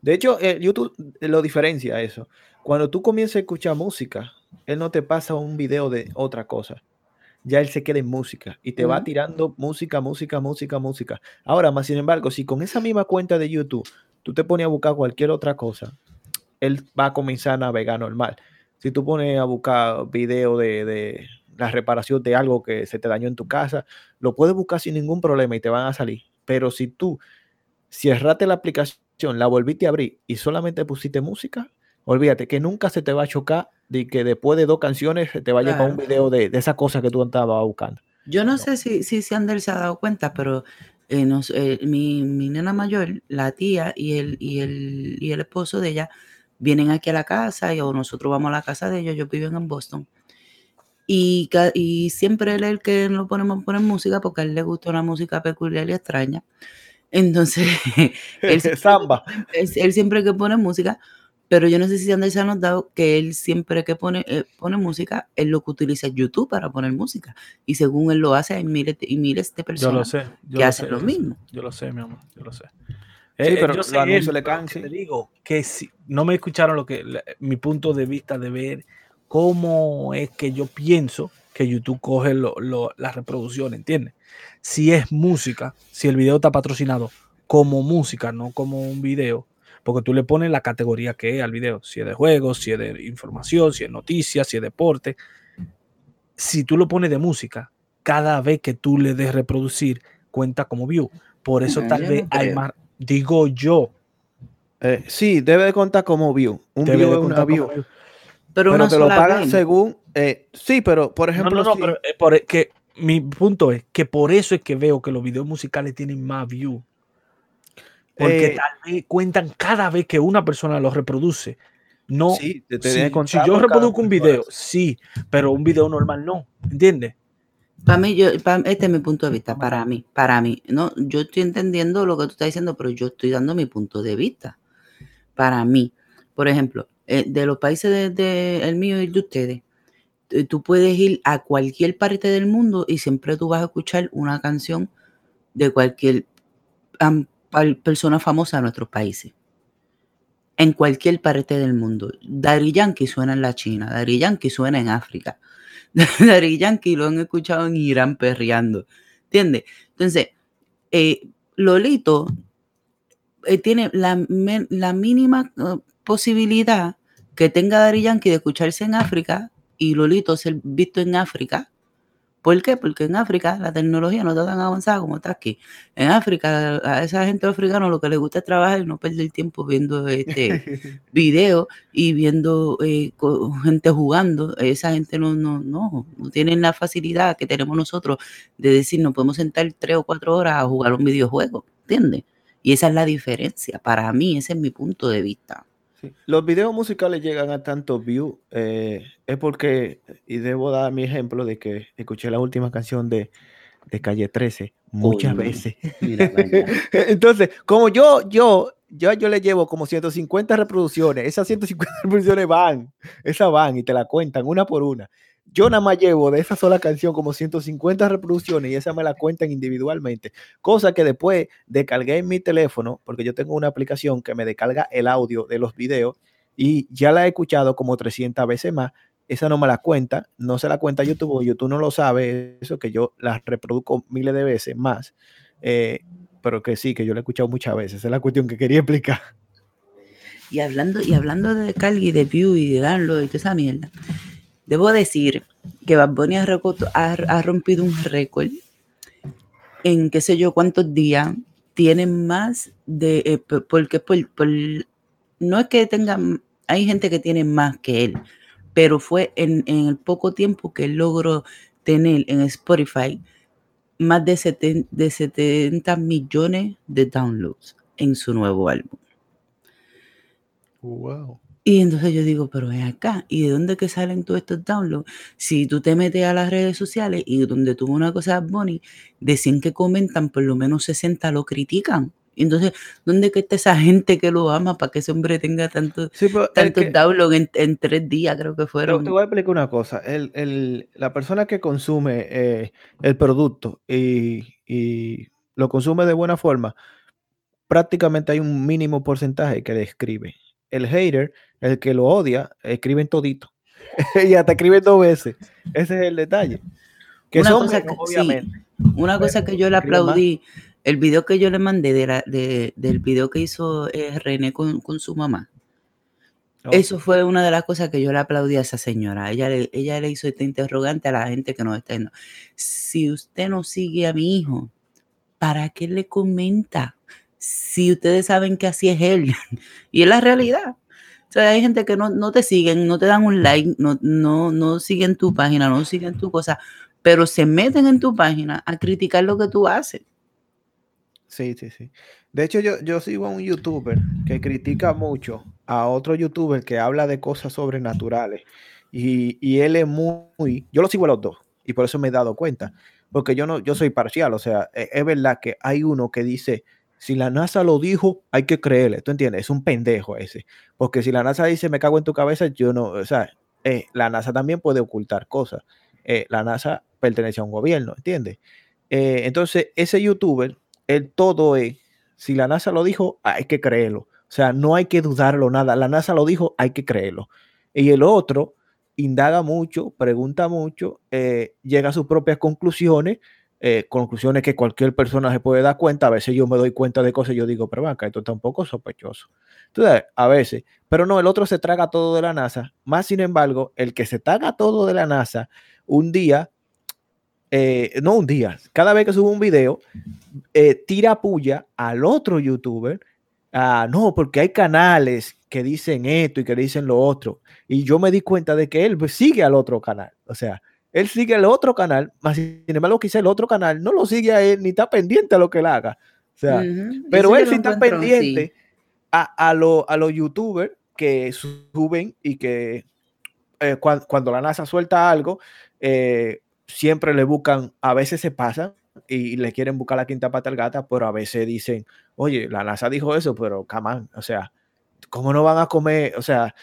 De hecho, eh, YouTube lo diferencia eso. Cuando tú comienzas a escuchar música, él no te pasa un video de otra cosa. Ya él se queda en música y te va tirando música, música, música, música. Ahora, más sin embargo, si con esa misma cuenta de YouTube tú te pones a buscar cualquier otra cosa, él va a comenzar a navegar normal. Si tú pones a buscar video de, de la reparación de algo que se te dañó en tu casa, lo puedes buscar sin ningún problema y te van a salir. Pero si tú cerraste la aplicación, la volviste a abrir y solamente pusiste música, olvídate que nunca se te va a chocar de que después de dos canciones te vaya con un video de, de esa cosa que tú estabas buscando. Yo no, sé si, si, si Ander se ha dado cuenta, pero eh, eh, mi, mi, nena mayor, la tía y el, y, el, y el esposo de ella vienen aquí a la casa y, o nosotros vamos a la casa de ellos, yo vivo en Boston. Y, y siempre él es el que nos ponemos a poner música porque a él le gusta una música peculiar y extraña. Entonces, él, Samba. él siempre que pone música, pero yo no sé si Andrés se ha notado que él siempre que pone, eh, pone música, él lo que utiliza es YouTube para poner música. Y según él lo hace, hay miles, y miles de personas yo lo sé, que hacen lo mismo. Yo lo sé, mi amor, yo lo sé. Sí, eh, pero yo sé le Te digo que si no me escucharon lo que mi punto de vista de ver cómo es que yo pienso que YouTube coge lo, lo, las reproducciones, ¿entiendes? Si es música, si el video está patrocinado como música, no como un video, porque tú le pones la categoría que es al video, si es de juegos, si es de información, si es noticias, si es deporte. Si tú lo pones de música, cada vez que tú le des reproducir, cuenta como view. Por eso tal vez hay más, digo yo. Eh, sí, debe de contar como view. Un view es una view. Pero, te lo pagan según. Eh, sí, pero por ejemplo. No, no, pero eh, por, que, mi punto es que por eso es que veo que los videos musicales tienen más view porque eh, tal vez cuentan cada vez que una persona lo reproduce. No, sí, te si yo reproduzco un video, sí, pero un video normal no, ¿entiendes? Para mí, yo, este es mi punto de vista, para mí, para mí. No, yo estoy entendiendo lo que tú estás diciendo, pero yo estoy dando mi punto de vista. Para mí, por ejemplo, eh, de los países de, el mío y de ustedes, tú puedes ir a cualquier parte del mundo y siempre tú vas a escuchar una canción de cualquier personas famosas de nuestros países. En cualquier parte del mundo. Dari Yankee suena en la China, Dari Yankee suena en África. Dari Yankee lo han escuchado en Irán perreando. ¿Entiendes? Entonces, eh, Lolito eh, tiene la, la mínima uh, posibilidad que tenga Dari Yankee de escucharse en África y Lolito ser visto en África ¿Por qué? Porque en África la tecnología no está tan avanzada como está aquí. En África, a esa gente africana lo que les gusta es trabajar y no perder tiempo viendo este videos y viendo eh, gente jugando. Esa gente no, no, no, no tienen la facilidad que tenemos nosotros de decir, nos podemos sentar tres o cuatro horas a jugar un videojuego, ¿entiendes? Y esa es la diferencia. Para mí, ese es mi punto de vista. Los videos musicales llegan a tantos views, eh, es porque, y debo dar mi ejemplo de que escuché la última canción de, de Calle 13 muchas veces. Entonces, como yo, yo, yo, yo le llevo como 150 reproducciones, esas 150 reproducciones van, esas van y te la cuentan una por una. Yo nada más llevo de esa sola canción como 150 reproducciones y esa me la cuentan individualmente. Cosa que después descargué en mi teléfono, porque yo tengo una aplicación que me descarga el audio de los videos y ya la he escuchado como 300 veces más. Esa no me la cuenta, no se la cuenta YouTube, YouTube no lo sabe, eso que yo la reproduzco miles de veces más. Eh, pero que sí, que yo la he escuchado muchas veces. Esa es la cuestión que quería explicar. Y hablando, y hablando de carga y de view y de download y toda esa mierda, Debo decir que Bad Bunny ha, rompido un récord en qué sé yo cuántos días tiene más de eh, porque no es que tenga hay gente que tiene más que él pero fue en, el poco tiempo que él logró tener en Spotify más de 70, de 70 millones de downloads en su nuevo álbum. Wow. Y entonces yo digo, pero es acá, ¿y de dónde que salen todos estos downloads? Si tú te metes a las redes sociales y donde tuvo una cosa Bonnie, de 100 que comentan, por lo menos 60 lo critican. Entonces, ¿dónde que está esa gente que lo ama para que ese hombre tenga tantos downloads en, tres días, creo que fueron? te voy a explicar una cosa. El, la persona que consume eh, el producto y, y, lo consume de buena forma, prácticamente hay un mínimo porcentaje que describe. El hater el que lo odia, escriben todito. y hasta escriben dos veces. Ese es el detalle. Que una cosa que, obviamente. una cosa que yo le aplaudí, el video que yo le mandé de del video que hizo eh, René con, su mamá. Eso fue una de las cosas que yo le aplaudí a esa señora. Ella, ella le hizo este interrogante a la gente que nos está viendo. Si usted no sigue a mi hijo, ¿para qué le comenta? si ustedes saben que así es él? y es la realidad. O sea, hay gente que no, no te siguen, no te dan un like, no, no, no siguen tu página, no siguen tu cosa, pero se meten en tu página a criticar lo que tú haces. Sí, sí, sí. De hecho, yo, yo sigo a un youtuber que critica mucho a otro youtuber que habla de cosas sobrenaturales. Y, y él es muy, yo lo sigo a los dos, y por eso me he dado cuenta. Porque yo no, yo soy parcial, o sea, es, es verdad que hay uno que dice, si la NASA lo dijo, hay que creerle, ¿tú entiendes? Es un pendejo ese. Porque si la NASA dice, me cago en tu cabeza, yo no, o sea, eh, la NASA también puede ocultar cosas. Eh, la NASA pertenece a un gobierno, ¿entiendes? Eh, entonces, ese youtuber, el todo es, si la NASA lo dijo, hay que creerlo. O sea, no hay que dudarlo nada. La NASA lo dijo, hay que creerlo. Y el otro indaga mucho, pregunta mucho, llega a sus propias conclusiones, eh, conclusiones que cualquier persona se puede dar cuenta. A veces yo me doy cuenta de cosas y yo digo, pero vaca, esto está un poco sospechoso. Entonces, a veces, pero no, el otro se traga todo de la NASA. Más sin embargo, el que se traga todo de la NASA, un día, eh, no un día, cada vez que sube un video, eh, tira puya al otro youtuber. Ah, no, porque hay canales que dicen esto y que dicen lo otro. Y yo me di cuenta de que él sigue al otro canal. O sea, él sigue al otro canal, más sin embargo, quizá el otro canal no lo sigue a él ni está pendiente a lo que él haga. O sea, pero él sí está sí. pendiente a, a, lo- a los youtubers que suben y que eh, cuan- cuando la NASA suelta algo, eh, siempre le buscan, a veces se pasan y le quieren buscar la quinta pata al gata, pero a veces dicen, oye, la NASA dijo eso, pero camán, o sea, ¿cómo no van a comer, o sea,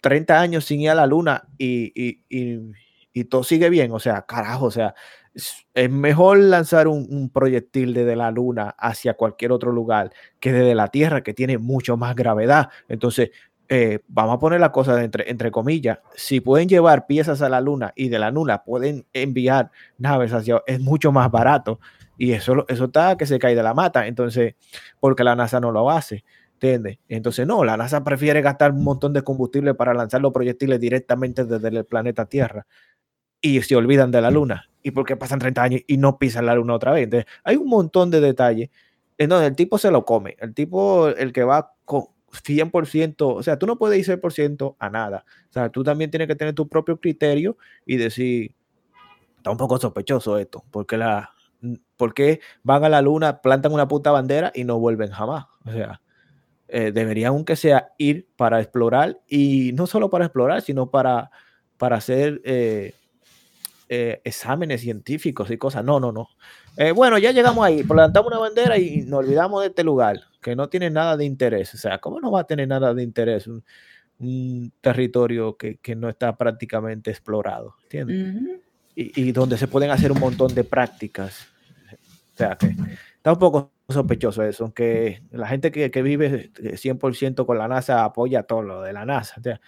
30 años sin ir a la luna y, y, y- y todo sigue bien? O sea, carajo, o sea, es, mejor lanzar un, proyectil desde la luna hacia cualquier otro lugar que desde la Tierra, que tiene mucho más gravedad. Entonces, eh, vamos a poner la cosa entre, entre comillas, si pueden llevar piezas a la luna y de la luna pueden enviar naves hacia, es mucho más barato y eso, eso está que se cae de la mata, entonces, porque la NASA no lo hace, ¿entiendes? Entonces, no, la NASA prefiere gastar un montón de combustible para lanzar los proyectiles directamente desde el planeta Tierra y se olvidan de la luna. ¿Y por qué pasan 30 años y no pisan la luna otra vez? Entonces, hay un montón de detalles en donde el tipo se lo come, el tipo, el que va con 100%, o sea, tú no puedes ir 100% a nada. O sea, tú también tienes que tener tu propio criterio y decir, está un poco sospechoso esto, porque la, ¿por qué van a la luna, plantan una puta bandera y no vuelven jamás? O sea, eh, deberían aunque sea ir para explorar y no solo para explorar, sino para, para hacer eh, eh, exámenes científicos y cosas. No, no, no. Eh, bueno, ya llegamos ahí, plantamos una bandera y nos olvidamos de este lugar, que no tiene nada de interés. O sea, ¿cómo no va a tener nada de interés un, un territorio que, que no está prácticamente explorado? ¿Entiendes? Y, y donde se pueden hacer un montón de prácticas. O sea, que está un poco sospechoso eso, aunque la gente que, que vive 100% con la NASA apoya todo lo de la NASA. O sea,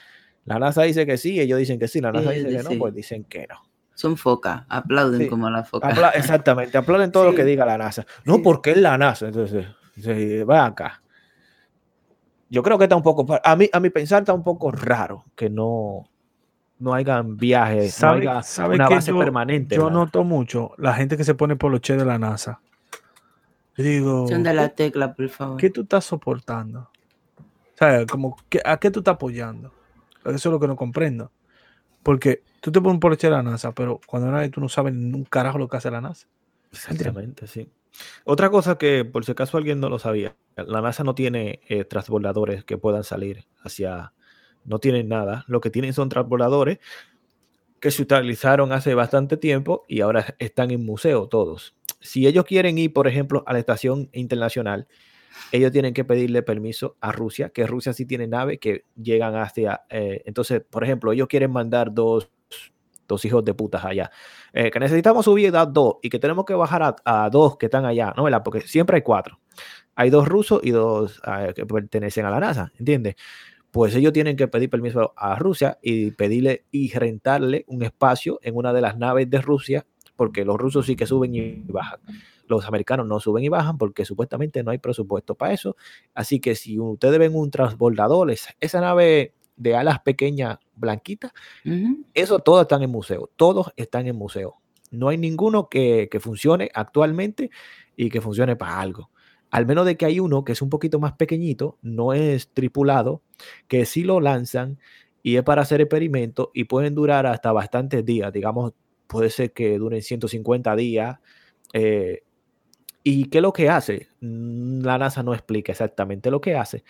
la NASA dice que sí, ellos dicen que sí, la NASA dice que no, pues dicen que no. Son focas, aplauden Sí. como la foca. Apla- exactamente, aplauden todo lo que diga la NASA. No, Sí. porque es la NASA. Entonces, sí, va acá. Yo creo que está un poco, a mí, a mi pensar, está un poco raro que no, no hayan viajes, no ¿Sabe- haya sabe una base yo- permanente. Yo ¿verdad? noto mucho la gente que se pone poloche de la NASA. Digo, Son de la ¿qué, tecla, por favor. qué tú estás soportando? O sea, como, ¿qué- ¿a qué tú estás apoyando? Eso es lo que no comprendo. Porque tú te pones un poloche de la NASA, pero cuando vez tú no sabes un carajo lo que hace la NASA. Exactamente, sí. Otra cosa que, por si acaso alguien no lo sabía, la NASA no tiene eh, transbordadores que puedan salir hacia, no tienen nada. Lo que tienen son transbordadores que se utilizaron hace bastante tiempo y ahora están en museo todos. Si ellos quieren ir, por ejemplo, a la estación internacional, ellos tienen que pedirle permiso a Rusia, que Rusia sí tiene naves que llegan hacia... eh, entonces, por ejemplo, ellos quieren mandar dos, dos hijos de putas allá. Eh, que necesitamos subir a dos y que tenemos que bajar a, dos que están allá, ¿no? ¿Verdad? Porque siempre hay cuatro. Hay dos rusos y dos eh, que pertenecen a la NASA, ¿entiendes? Pues ellos tienen que pedir permiso a Rusia y pedirle y rentarle un espacio en una de las naves de Rusia, porque los rusos sí que suben y bajan. Los americanos no suben y bajan porque supuestamente no hay presupuesto para eso. Así que si ustedes ven un transbordador, esa, esa nave de alas pequeñas blanquitas, eso todos están en museo, todos están en museo. No hay ninguno que, que funcione actualmente y que funcione para algo. al menos de que hay uno que es un poquito más pequeñito, no es tripulado, que sí lo lanzan y es para hacer experimentos y pueden durar hasta bastantes días, digamos, puede ser que duren 150 días. Eh, ¿Y qué es lo que hace? La NASA no explica exactamente lo que hace,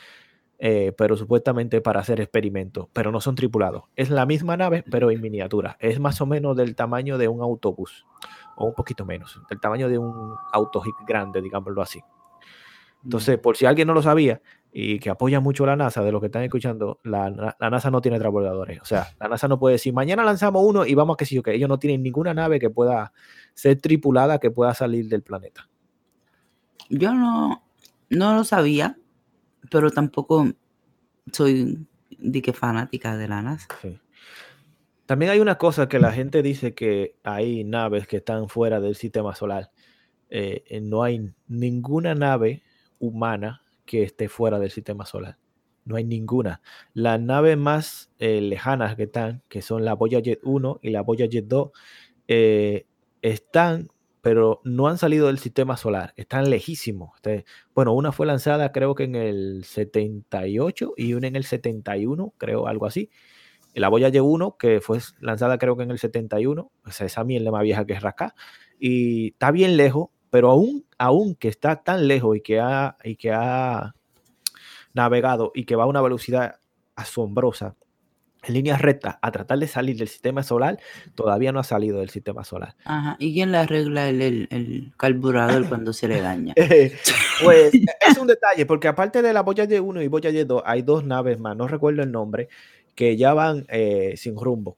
eh, pero supuestamente para hacer experimentos, pero no son tripulados. Es la misma nave, pero en miniatura. Es más o menos del tamaño de un autobús, o un poquito menos, del tamaño de un auto grande, digámoslo así. Entonces, por si alguien no lo sabía y que apoya mucho la NASA, de lo que están escuchando, la, NASA no tiene transbordadores. O sea, la NASA no puede decir, mañana lanzamos uno y vamos a que sí o que ellos no tienen ninguna nave que pueda ser tripulada, que pueda salir del planeta. Yo no, no lo sabía, pero tampoco soy de que fanática de la NASA. También hay una cosa que la gente dice que hay naves que están fuera del sistema solar. Eh, no hay ninguna nave humana que esté fuera del sistema solar. No hay ninguna. Las naves más eh, lejanas que están, que son la Voyager 1 y la Voyager 2, eh, están, pero no han salido del sistema solar. Están lejísimos. bueno, una fue lanzada creo que en el 78 y una en el 71, creo, algo así. La Voyager 1, que fue lanzada creo que en el 71, o sea, esa mierda más vieja que es Rasca, y está bien lejos, pero aún, aún que está tan lejos y que, ha, y que ha navegado y que va a una velocidad asombrosa en línea recta a tratar de salir del sistema solar, todavía no ha salido del sistema solar. Ajá. ¿Y quién le arregla el, carburador cuando se le daña? pues es un detalle, porque aparte de la Voyager 1 y Voyager 2, hay dos naves más, no recuerdo el nombre, que ya van eh, sin rumbo.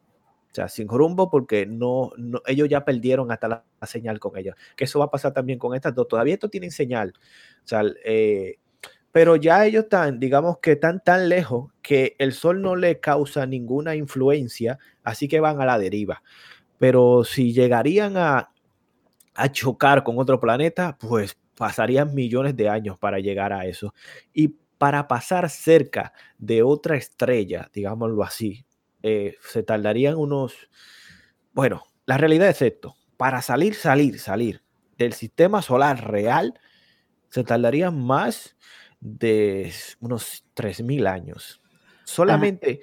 O sea, sin rumbo porque no, ellos ya perdieron hasta la, señal con ellos. Que eso va a pasar también con estas dos. Todavía esto tienen señal. O sea, eh, pero ya ellos están, digamos que están tan lejos que el sol no le causa ninguna influencia, así que van a la deriva. Pero si llegarían a, chocar con otro planeta, pues pasarían millones de años para llegar a eso. Y para pasar cerca de otra estrella, digámoslo así, eh, se tardarían unos, bueno, la realidad es esto, para salir, salir, salir del sistema solar real, se tardarían más de unos 3.000 años. Solamente...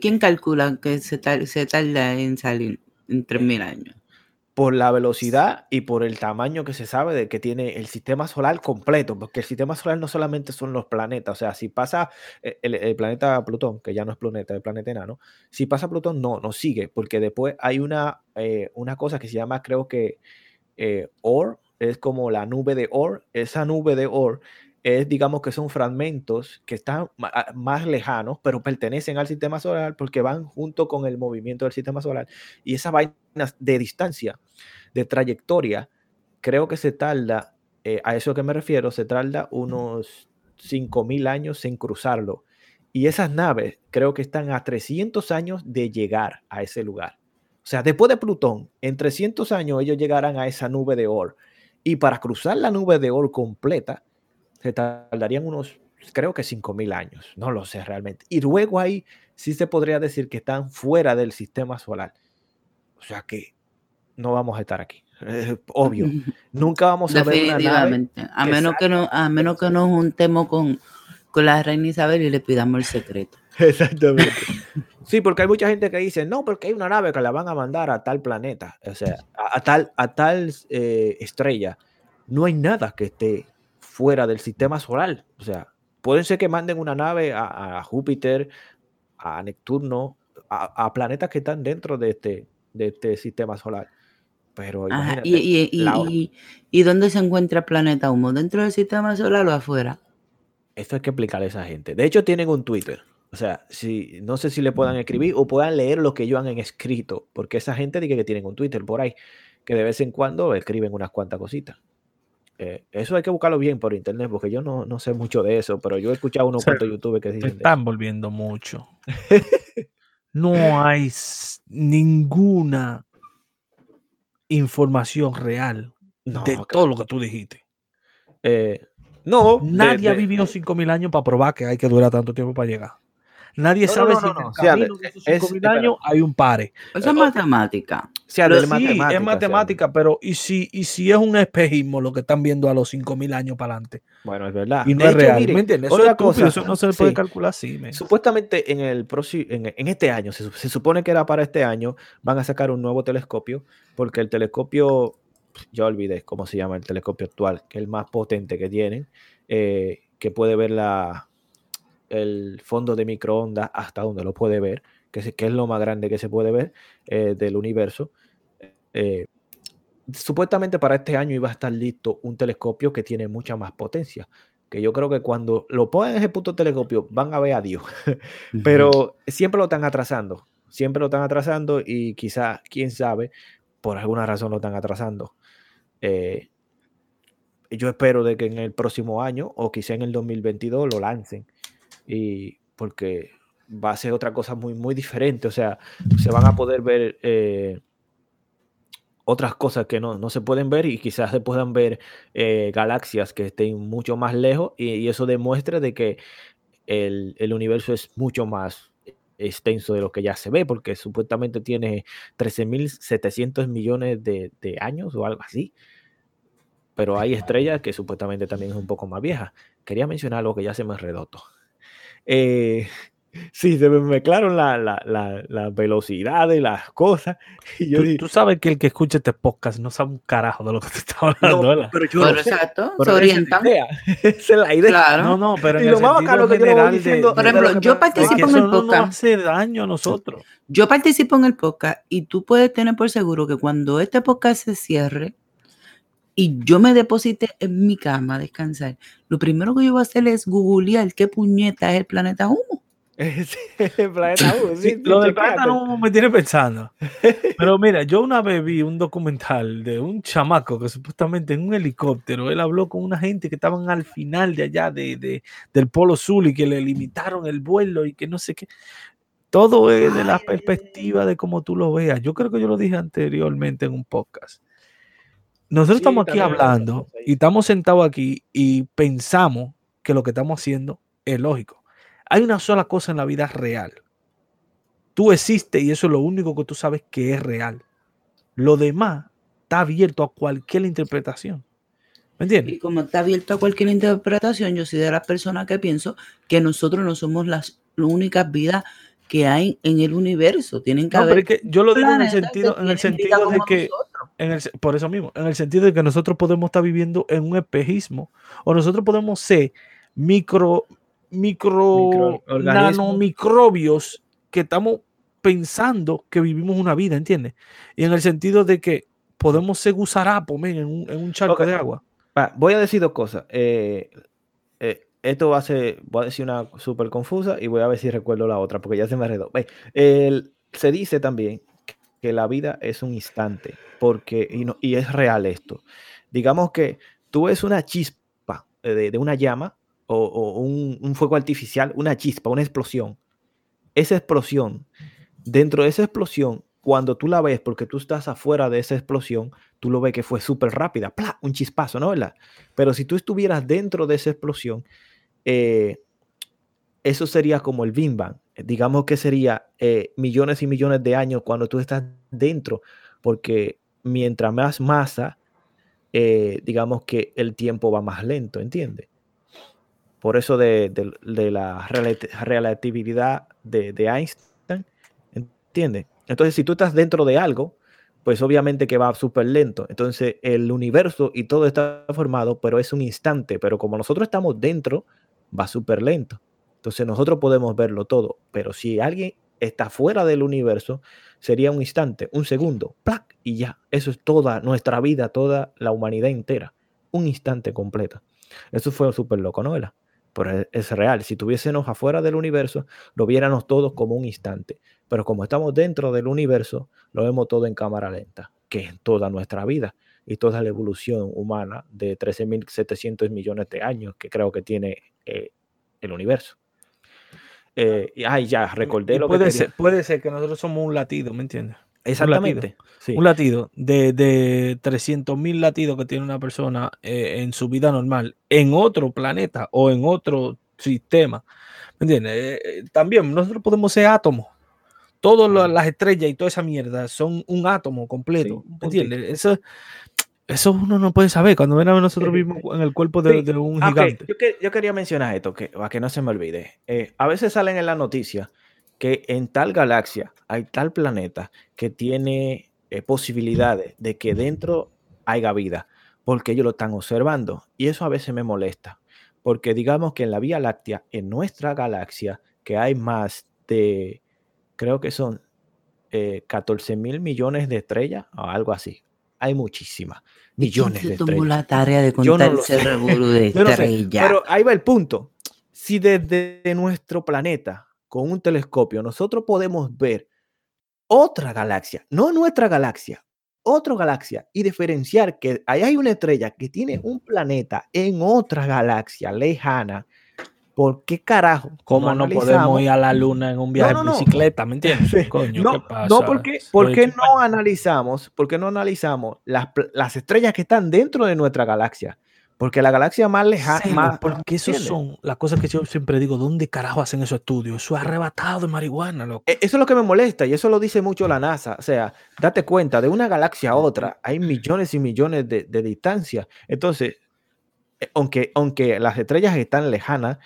¿Quién calcula que se, se tarda en salir en 3.000 años? por la velocidad y por el tamaño que se sabe de que tiene el sistema solar completo, porque el sistema solar no solamente son los planetas, o sea, si pasa eh, el, planeta Plutón, que ya no es planeta, es planeta enano, si pasa Plutón, no, no sigue, porque después hay una, eh, una cosa que se llama, creo que, eh, Or, es como la nube de Or, esa nube de Or es, digamos que son fragmentos que están ah, más lejanos, pero pertenecen al sistema solar porque van junto con el movimiento del sistema solar. Y esa vaina de distancia, de trayectoria, creo que se tarda, eh, a eso que me refiero, se tarda unos 5.000 años en cruzarlo. Y esas naves creo que están a 300 años de llegar a ese lugar. O sea, después de Plutón, en 300 años ellos llegarán a esa nube de Or. Y para cruzar la nube de Or completa, se tardarían unos, creo que 5.000 años, no lo sé realmente. Y luego ahí sí se podría decir que están fuera del sistema solar. O sea que no vamos a estar aquí. obvio. Nunca vamos a ver una nave a menos que no a menos que nos juntemos con, con la reina Isabel y le pidamos el secreto. Exactamente. Sí, porque hay mucha gente que dice, no, porque hay una nave que la van a mandar a tal planeta, o sea, a, tal, a tal eh, estrella. No hay nada que esté fuera del sistema solar. O sea, pueden ser que manden una nave a, Júpiter, a Neptuno, a, planetas que están dentro de este, de este sistema solar. Pero y, y, dónde se encuentra el planeta humo? ¿Dentro del sistema solar o afuera? Esto hay que explicarle a esa gente. De hecho, tienen un Twitter. O sea, si, no sé si le puedan escribir o puedan leer lo que ellos han escrito, porque esa gente dice que tienen un Twitter por ahí, que de vez en cuando escriben unas cuantas cositas. Eh, eso hay que buscarlo bien por internet, porque yo no, no sé mucho de eso, pero yo he escuchado unos cuantos YouTube que dicen. están volviendo mucho. no hay ninguna información real de todo lo que tú dijiste. Eh, no. Nadie ha vivido 5.000 años para probar que hay que durar tanto tiempo para llegar. Nadie No, no, sabe no, si no, en el camino de esos es- 5.000 espera. años hay un pare. Eso es matemática. Sí, matemática, es matemática, pero ¿y si, y si es un espejismo lo que están viendo a los 5.000 años para adelante? Bueno, es verdad. Y no De es hecho, real, miren, ¿me entiendes? Eso, otra es cosa, eso no se puede sí. calcular así, men. Supuestamente en el próximo, en, en este año, se, se supone que era para este año, van a sacar un nuevo telescopio, porque el telescopio, ya olvidé cómo se llama el telescopio actual, que es el más potente que tienen, eh, que puede ver la, el fondo de microondas hasta donde lo puede ver, que es, que es lo más grande que se puede ver eh, del universo. Eh, supuestamente para este año iba a estar listo un telescopio que tiene mucha más potencia. Que yo creo que cuando lo pongan en ese puto telescopio van a ver a Dios. Pero siempre lo están atrasando. Siempre lo están atrasando y quizá, quién sabe, por alguna razón lo están atrasando. Eh, yo espero de que en el próximo año o quizá en el 2022 lo lancen. Y porque va a ser otra cosa muy, muy diferente. O sea, se van a poder ver eh, otras cosas que no, no se pueden ver y quizás se puedan ver eh, galaxias que estén mucho más lejos y, eso demuestra de que el, el universo es mucho más extenso de lo que ya se ve, porque supuestamente tiene 13.700 millones de, de años o algo así. Pero hay estrellas que supuestamente también es un poco más vieja. Quería mencionar algo que ya se me redoto. Eh, sí, se me mezclaron la, la, la, la velocidad de las cosas. Y yo Tú, dije, tú sabes que el que escucha este podcast no sabe un carajo de lo que te está hablando, no, ¿verdad? pero yo Pero lo sé, exacto, pero se esa es la orientan. idea, Esa es la idea. Claro. No, no, pero en Y el lo más sentido bacano que yo diciendo- de- Por ejemplo, yo participo en el no nos podcast. hace daño a nosotros. Yo participo en el podcast y tú puedes tener por seguro que cuando este podcast se cierre y yo me deposite en mi cama a descansar, lo primero que yo voy a hacer es googlear qué puñeta es el planeta humo. Sí, el planeta U, sí, Sí, lo del chequéate. plátano me tiene pensando. Pero mira, yo una vez vi un documental de un chamaco que supuestamente en un helicóptero él habló con una gente que estaban al final de allá de, de- del Polo Sur y que le limitaron el vuelo y que no sé qué. Todo es de la perspectiva de cómo tú lo veas. Yo creo que yo lo dije anteriormente en un podcast. Nosotros Sí, estamos aquí hablando y estamos sentados aquí y pensamos que lo que estamos haciendo es lógico. Hay una sola cosa en la vida real. Tú existes y eso es lo único que tú sabes que es real. Lo demás está abierto a cualquier interpretación. ¿Me entiendes? Y como está abierto a cualquier interpretación, yo soy de las personas que pienso que nosotros no somos las únicas vidas que hay en el universo. Tienen que No, pero haber es que yo lo digo en el sentido, en el sentido de que, nosotros. En el por eso mismo, en el sentido de que nosotros podemos estar viviendo en un espejismo o nosotros podemos ser micro, micro, nanomicrobios que estamos pensando que vivimos una vida, ¿entiendes? Y en el sentido de que podemos ser gusarapos, en un, en un charco de agua. Va, voy a decir dos cosas. Eh, eh, esto va a ser, voy a decir una súper confusa y voy a ver si recuerdo la otra, porque ya se me redó. Ve, el- se dice también que la vida es un instante, porque, y, es real esto. Digamos que tú ves una chispa de, una llama o, un, fuego artificial, una chispa, una explosión. Esa explosión, dentro de esa explosión, cuando tú la ves, porque tú estás afuera de esa explosión, tú lo ves que fue súper rápida, un chispazo, ¿no? ¿verdad? Pero si tú estuvieras dentro de esa explosión, eh, eso sería como el Big Bang. Digamos que sería eh, millones y millones de años cuando tú estás dentro, porque mientras más masa, eh, digamos que el tiempo va más lento, ¿entiendes? Por eso de, de- la relati- relatividad de, de Einstein, ¿entiendes? Entonces, si tú estás dentro de algo, pues obviamente que va súper lento. Entonces, el universo y todo está formado, pero es un instante. Pero como nosotros estamos dentro, va súper lento. Entonces, nosotros podemos verlo todo. Pero si alguien está fuera del universo, sería un instante, un segundo, ¡plac! y ya. Eso es toda nuestra vida, toda la humanidad entera. Un instante completo. Eso fue súper loco, ¿no? Pero es, es real. Si tuviésemos afuera del universo, lo viéramos todos como un instante. Pero como estamos dentro del universo, lo vemos todo en cámara lenta, que es toda nuestra vida y toda la evolución humana de 13.700 millones de años que creo que tiene eh, el universo. Eh, y ay, ya, recordé lo que puede, quería. ser, puede ser que nosotros somos un latido, ¿me entiendes? Exactamente. Sí. Un latido de, de 300 mil latidos que tiene una persona eh, en su vida normal en otro planeta o en otro sistema. ¿Me entiendes? Eh, eh, también nosotros podemos ser átomos. Todas las estrellas y toda esa mierda son un átomo completo. ¿Me entiendes? Eso, eso uno no puede saber cuando ven a nosotros mismos en el cuerpo de, un ah, gigante. Yo, quería mencionar esto, que, para que no se me olvide. Eh, a veces salen en la noticia que en tal galaxia hay tal planeta que tiene posibilidades de que dentro haya vida, porque ellos lo están observando. Y eso a veces me molesta, porque digamos que en la Vía Láctea, en nuestra galaxia, que hay más de creo que son 14 eh, mil millones de estrellas o algo así. Hay muchísimas. Millones de estrellas. la tarea de contar de estrellas. pero ahí va el punto. Si desde nuestro planeta, con un telescopio, nosotros podemos ver otra galaxia, no nuestra galaxia, otra galaxia, y diferenciar que ahí hay una estrella que tiene un planeta en otra galaxia lejana, ¿por qué carajo? ¿Cómo no, podemos ir a la luna en un viaje de bicicleta? ¿Me entiendes? Coño, no, ¿qué pasa? no, porque, porque no analizamos, porque no analizamos las, las, estrellas que están dentro de nuestra galaxia. Porque la galaxia más lejana. porque eso son las cosas que yo siempre digo: ¿dónde carajo hacen esos estudios? Eso es arrebatado de marihuana, loco. E, eso es lo que me molesta y eso lo dice mucho la NASA. O sea, date cuenta, de una galaxia a otra hay millones y millones de, de distancias. Entonces, aunque, aunque las estrellas están lejanas,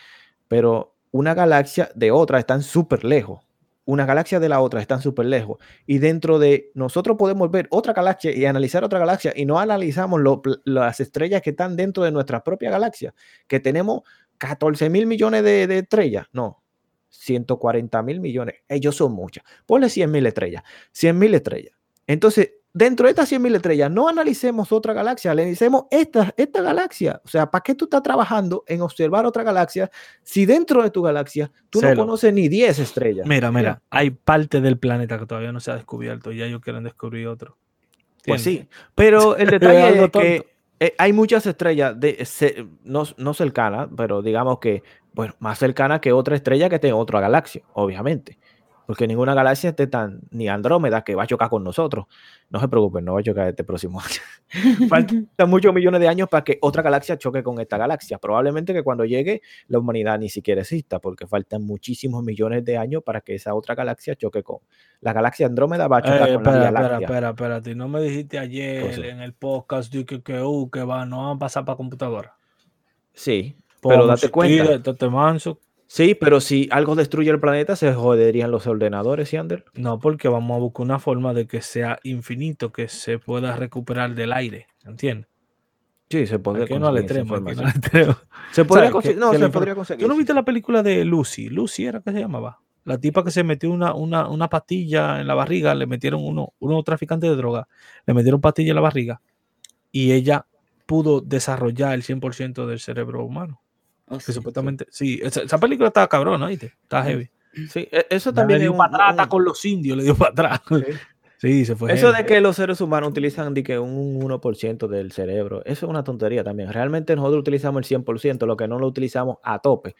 pero una galaxia de otra están súper lejos. Una galaxia de la otra están súper lejos. Y dentro de nosotros podemos ver otra galaxia y analizar otra galaxia y no analizamos las estrellas que están dentro de nuestra propia galaxia, que tenemos 14 mil millones de, de, estrellas. No, 140 mil millones. Ellos son muchas. Ponle 100 mil estrellas. 100 mil estrellas. Entonces, dentro de estas 100.000 estrellas, no analicemos otra galaxia, analicemos esta, esta galaxia. O sea, ¿para qué tú estás trabajando en observar otra galaxia si dentro de tu galaxia tú no conoces ni 10 estrellas? Mira, mira, hay parte del planeta que todavía no se ha descubierto y ya ellos quieren descubrir otro. Pues sí, pero el detalle es que eh, hay muchas estrellas, de, no, no cercanas, pero digamos que, bueno, más cercanas que otra estrella que esté en otra galaxia, obviamente porque ninguna galaxia esté tan, ni Andrómeda, que va a chocar con nosotros. No se preocupen, no va a chocar este próximo año. Faltan muchos millones de años para que otra galaxia choque con esta galaxia. Probablemente que cuando llegue la humanidad ni siquiera exista, porque faltan muchísimos millones de años para que esa otra galaxia choque con. La galaxia Andrómeda va a chocar eh, con la galaxia. Espera, espera, espera. No me dijiste ayer en el podcast que, que, que, uh, que va, no van a pasar para computadora. Sí, pero date cuenta. Te manso, Sí, pero si algo destruye el planeta, se joderían los ordenadores, Yander. No, porque vamos a buscar una forma de que sea infinito, que se pueda recuperar del aire, ¿entiendes? Sí, se puede conseguir. No le tremo, no Se podría conseguir. No, se podría conseguir. ¿Tú no viste la película de Lucy? Lucy era que se llamaba. La tipa que se metió una, una, una pastilla en la barriga, le metieron uno, uno traficante de droga, le metieron pastilla en la barriga y ella pudo desarrollar el 100% del cerebro humano. Oh, que supuestamente, sí, esa, película estaba cabrón, ¿oíste? Está heavy. Sí, e, eso también le dio para atrás, con los indios, le dio para atrás. Sí, se fue. Eso de que los seres humanos utilizan que un 1% del cerebro, eso es una tontería también. Realmente nosotros utilizamos el 100%, lo que no lo utilizamos a tope.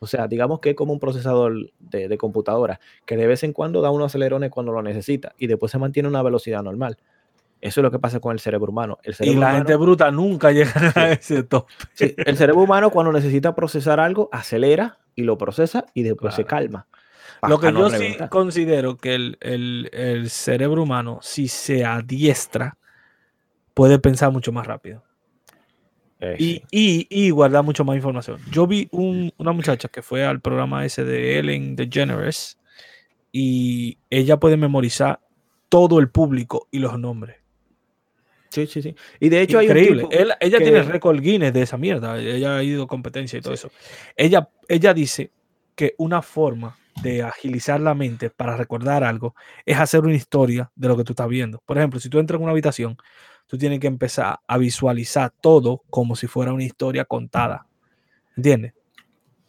O sea, digamos que es como un procesador de, de computadora, que de vez en cuando da unos acelerones cuando lo necesita y después se mantiene una velocidad normal. Eso es lo que pasa con el cerebro humano. El cerebro y la gente bruta nunca llega a ese top. el cerebro humano cuando necesita procesar algo, acelera y lo procesa y después se calma. Lo que yo sí considero que el, cerebro humano, si se adiestra, puede pensar mucho más rápido. Eh, y, y, guardar mucho más información. Yo vi una muchacha que fue al programa ese de Ellen DeGeneres y ella puede memorizar todo el público y los nombres. Sí, sí, sí. Y de hecho Increíble. hay un ella tiene récord Guinness de esa mierda. Ella ha ido a competencia y todo eso. Ella, ella dice que una forma de agilizar la mente para recordar algo es hacer una historia de lo que tú estás viendo. Por ejemplo, si tú entras en una habitación, tú tienes que empezar a visualizar todo como si fuera una historia contada. ¿Entiendes?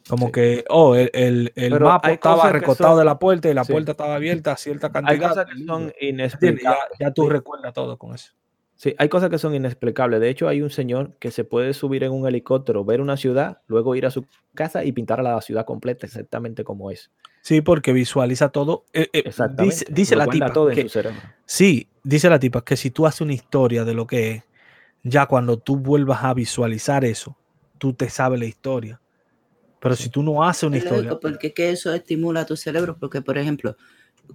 Como que, oh, el, el, mapa estaba recortado de la puerta y la puerta estaba abierta a cierta cantidad. Hay cosas que son inexplicables. Ya, ya, tú recuerdas todo con eso. Sí, hay cosas que son inexplicables. De hecho, hay un señor que se puede subir en un helicóptero, ver una ciudad, luego ir a su casa y pintar a la ciudad completa exactamente como es. Sí, porque visualiza todo. Eh, eh, Exactamente. Dice, la tipa. que, sí, dice la tipa que si tú haces una historia de lo que es, ya cuando tú vuelvas a visualizar eso, tú te sabes la historia. Pero si tú no haces una Es lógico, historia, porque que eso estimula tu cerebro, porque por ejemplo,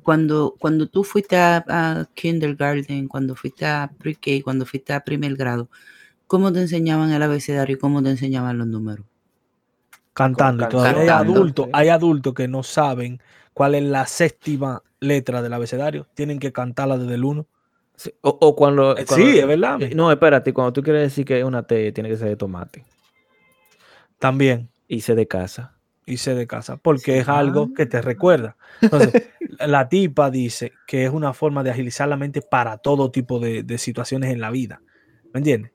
cuando, cuando tú fuiste a, a kindergarten, cuando fuiste a pre-K, cuando fuiste a primer grado, ¿cómo te enseñaban el abecedario y cómo te enseñaban los números? cantando, y hay adultos, hay adultos que no saben cuál es la séptima letra del abecedario, tienen que cantarla desde el 1. Sí, O, o cuando, Eh, cuando- sí, es verdad. eh, No, espérate, cuando tú quieres decir que una T tiene que ser de tomate También y C de casa. Hice de casa, porque Sí. es algo que te recuerda. Entonces, la tipa dice que es una forma de agilizar la mente para todo tipo de, de situaciones en la vida. ¿Me entiendes?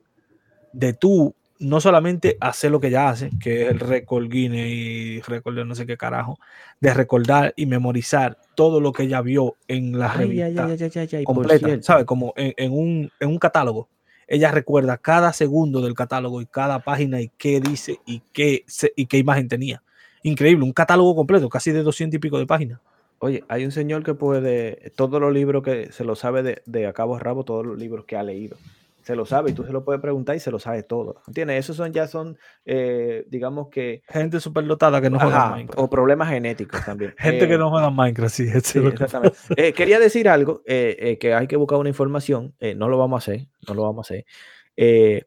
De tú no solamente hacer lo que ella hace, que es el récord Guinness y récord de no sé qué carajo, de recordar y memorizar todo lo que ella vio en la Ay, revista ay, ay, completa. ¿sabes? Como en, en un, en un catálogo. Ella recuerda cada segundo del catálogo y cada página y qué dice y qué, y qué imagen tenía. Increíble, un catálogo completo, casi de 200 y pico de páginas. Oye, hay un señor que puede, todos los libros que se lo sabe de, de a cabo a rabo, todos los libros que ha leído. Se lo sabe y tú se lo puedes preguntar y se lo sabe todo. ¿Entiendes? Esos son ya son, eh, digamos que, Gente superdotada que no juega ajá, Minecraft. o problemas genéticos también. Gente que Eh, no juega Minecraft, sí. Sí, que exactamente. Eh, quería decir algo, eh, eh, que hay que buscar una información, eh, no lo vamos a hacer, no lo vamos a hacer.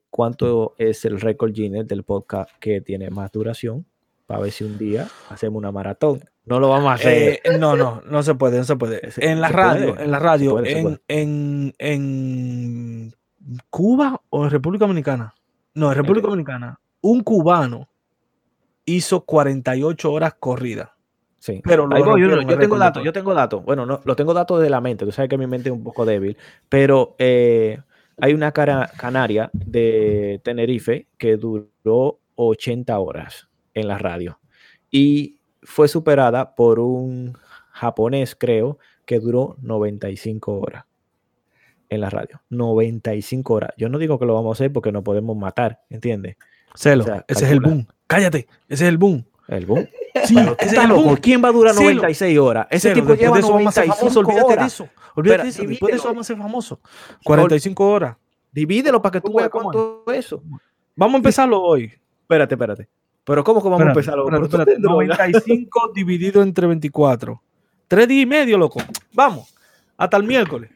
¿Cuánto es el récord Guinness del podcast que tiene más duración? Para ver si un día hacemos una maratón. No lo vamos a hacer. Eh, no, no, no se puede, no se puede. En la radio, puede, en la radio, puede, en, en, en Cuba o en República Dominicana. No, en República? Dominicana, un cubano hizo 48 horas corridas. Sí. Pero Ahí voy, yo, yo tengo datos, yo tengo datos. Bueno, no, lo tengo datos de la mente. Tú sabes que mi mente es un poco débil, pero eh, hay una cara, canaria de Tenerife que duró 80 horas en la radio y fue superada por un japonés, creo, que duró 95 horas en la radio. 95 horas. Yo no digo que lo vamos a hacer porque nos podemos matar, ¿entiendes? Celo, O sea, ese es el boom. Cállate, ese es el boom. El boom. Sí, Pero ese es el boom. ¿Quién va a durar Celo. 96 horas? Ese Celo, tipo lleva de eso vamos a ser 95 famosos, olvídate horas. de eso. Olvídate de Espera, eso, después de eso divídelo. vamos a ser famosos. 45 horas. Divídelo para que tú ¿Cómo veas cuánto es eso. Vamos a empezarlo hoy. Espérate, espérate. Pero ¿cómo que vamos a empezar? espérate, tú espérate. tienes droga. 95 dividido entre 24. Tres días y medio, loco. Vamos. Hasta el miércoles.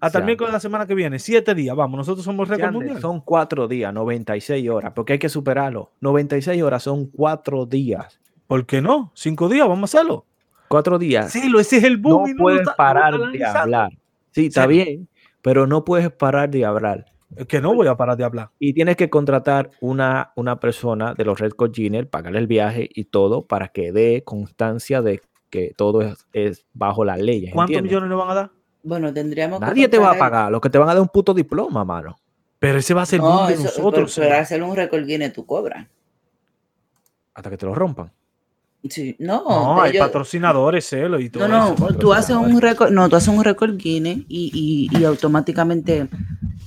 Hasta el miércoles de la semana que viene. Siete días. Vamos, nosotros somos récord mundial. Son cuatro días, 96 horas, porque hay que superarlo. 96 horas son cuatro días. ¿Por qué no? Cinco días, vamos a hacerlo. Cuatro días. Sí, lo, ese es el boom. no y puedes está- parar de hablar. Sí, está bien, pero no puedes parar de hablar. Es que no voy a parar de hablar. Y tienes que contratar una, una persona de los Red Giner, pagarle el viaje y todo para que dé constancia de que todo es, es bajo las leyes. ¿Cuántos ¿entiendes? millones le van a dar? Bueno, tendríamos que Nadie te va a pagar, lo que te van a dar es un puto diploma, mano. Pero ese va a ser el No, de eso, nosotros. pero, pero hacer un récord Guinness tú cobras. Hasta que te lo rompan. Sí, no, no, hay ellos- patrocinadores, celo y todo No, eso. no, tú haces un récord, no, tú haces un récord Guinness y, y, y automáticamente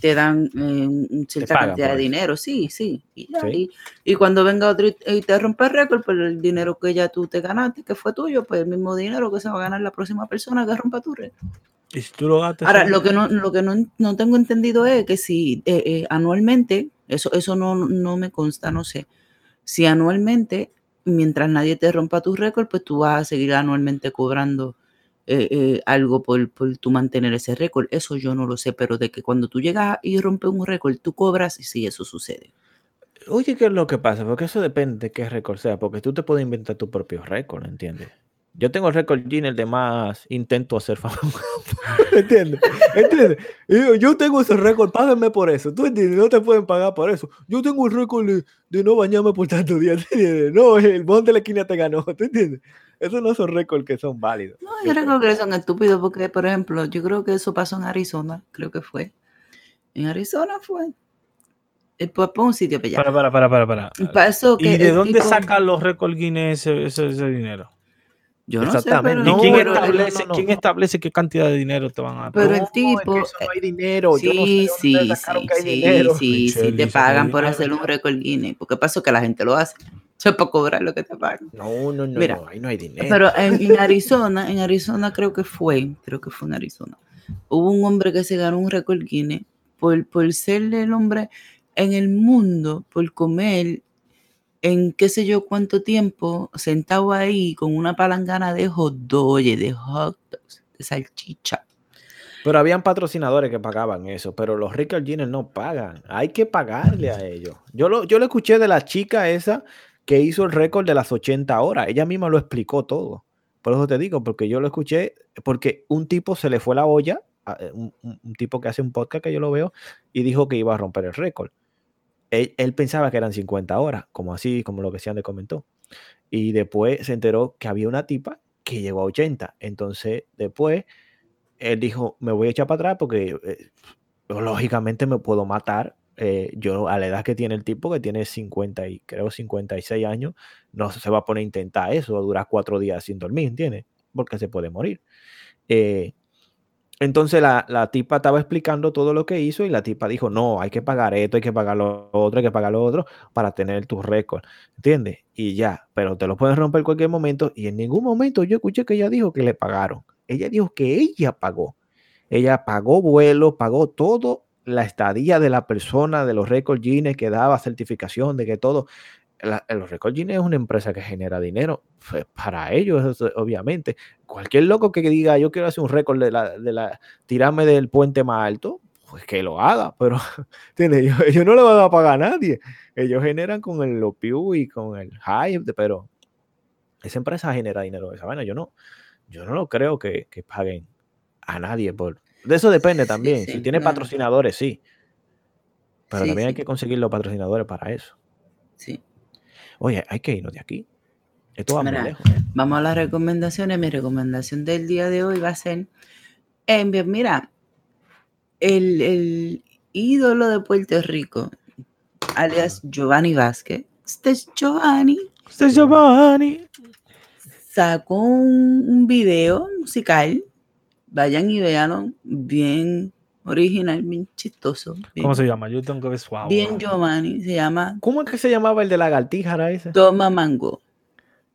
te dan eh, cierta pagan cantidad de dinero, sí, sí. Y, ya, Sí. y- y cuando venga otro y, y te rompe el récord, pues el dinero que ya tú te ganaste, que fue tuyo, pues el mismo dinero que se va a ganar la próxima persona que rompa tu récord. Y si tú lo gastas. Ahora, lo que no, lo que no, no tengo entendido es que si eh, eh, anualmente, eso, eso no, no me consta, no sé, si anualmente, mientras nadie te rompa tu récord, pues tú vas a seguir anualmente cobrando eh, eh, algo por, por tú mantener ese récord. Eso yo no lo sé, pero de que cuando tú llegas y rompes un récord, tú cobras, sí, eso sucede. Oye, ¿qué es lo que pasa? Porque eso depende de qué récord sea, porque tú te puedes inventar tu propio récord, ¿entiendes? Yo tengo el récord Guinness de más intento hacer famoso. ¿Entiendes? ¿Entiendes? Y yo, tengo ese récord, págame por eso. ¿Tú entiendes? No te pueden pagar por eso. Yo tengo el récord de, de no bañarme por tantos días. No, el bon de la esquina te ganó. ¿Tú entiendes? Esos no son récords que son válidos. No, yo creo que son estúpidos porque, por ejemplo, yo creo que eso pasó en Arizona, creo que fue. En Arizona fue. Eh, Pues por un sitio para allá. Para, para, para, para. para. Pasó que ¿Y de dónde tipo- sacan los récord Guinness ese, ese- ese dinero? Yo no sé, pero, ¿Y No, quién, pero- establece, no, no, no. quién establece qué cantidad de dinero te van a dar? Pero el No, es tipo- que eso no hay dinero. Yo no sé Sí, sí, sí, hay sí, sí, sí, te pagan hay por hacer un récord Guinness. Porque pasó que la gente lo hace. Para cobrar lo que te pagan. No, no, no, Mira, no, ahí no hay dinero. Pero en, en Arizona, en Arizona creo que fue, creo que fue en Arizona. Hubo un hombre que se ganó un récord Guinness por, por ser el hombre en el mundo, por comer en qué sé yo cuánto tiempo sentado ahí con una palangana de hot dog, de hot dogs, de salchicha. Pero habían patrocinadores que pagaban eso, pero los Ricker Jeans no pagan. Hay que pagarle a ellos. Yo lo, yo lo escuché de la chica esa que hizo el récord de las 80 horas. Ella misma lo explicó todo. Por eso te digo, porque yo lo escuché, porque un tipo se le fue la olla, eh, un, tipo que hace un podcast que yo lo veo, y dijo que iba a romper el récord. Él, pensaba que eran 50 horas, como así, como lo que Sean comentó. Y después se enteró que había una tipa que llegó a 80. Entonces, después él dijo, me voy a echar para atrás porque eh, lógicamente me puedo matar. Eh, yo a la edad que tiene el tipo, que tiene 50 y creo 56 años, no se va a poner a intentar eso, a durar cuatro días sin dormir, ¿entiendes? Porque se puede morir. Eh, entonces la, la, tipa estaba explicando todo lo que hizo y la tipa dijo, no, hay que pagar esto, hay que pagar lo otro, hay que pagar lo otro para tener tu récord, ¿entiendes? Y ya, pero te lo pueden romper en cualquier momento y en ningún momento yo escuché que ella dijo que le pagaron. Ella dijo que ella pagó. Ella pagó vuelo, pagó todo la estadía de la persona, de los Record Guinness que daba certificación, de que todo. los Record Guinness es una empresa que genera dinero pues, para ellos, obviamente. Cualquier loco que diga yo quiero hacer un récord de la, de la tirarme del puente más alto, pues que lo haga, pero Ellos, no le van a pagar a nadie. Ellos generan con el Lopiu y con el hype, pero esa empresa genera dinero esa vaina. Yo no, yo no lo creo que, paguen a nadie por... De eso depende también. si tiene patrocinadores, sí. Pero también hay que conseguir los patrocinadores para eso. Sí. Oye, hay que irnos de aquí. Esto va muy lejos. ¿eh? Vamos a las recomendaciones. Mi recomendación del día de hoy va a ser, eh, mira, el, el, ídolo de Puerto Rico, alias Giovanni Vázquez. Este es Giovanni. Este es Giovanni sacó un, video musical. Vayan y veanlo. Bien original, bien chistoso. ¿Cómo se llama? Yo tengo que ver suave. Bien Giovanni, se llama. ¿Cómo es que se llamaba el de la galtija ese? Toma Mango.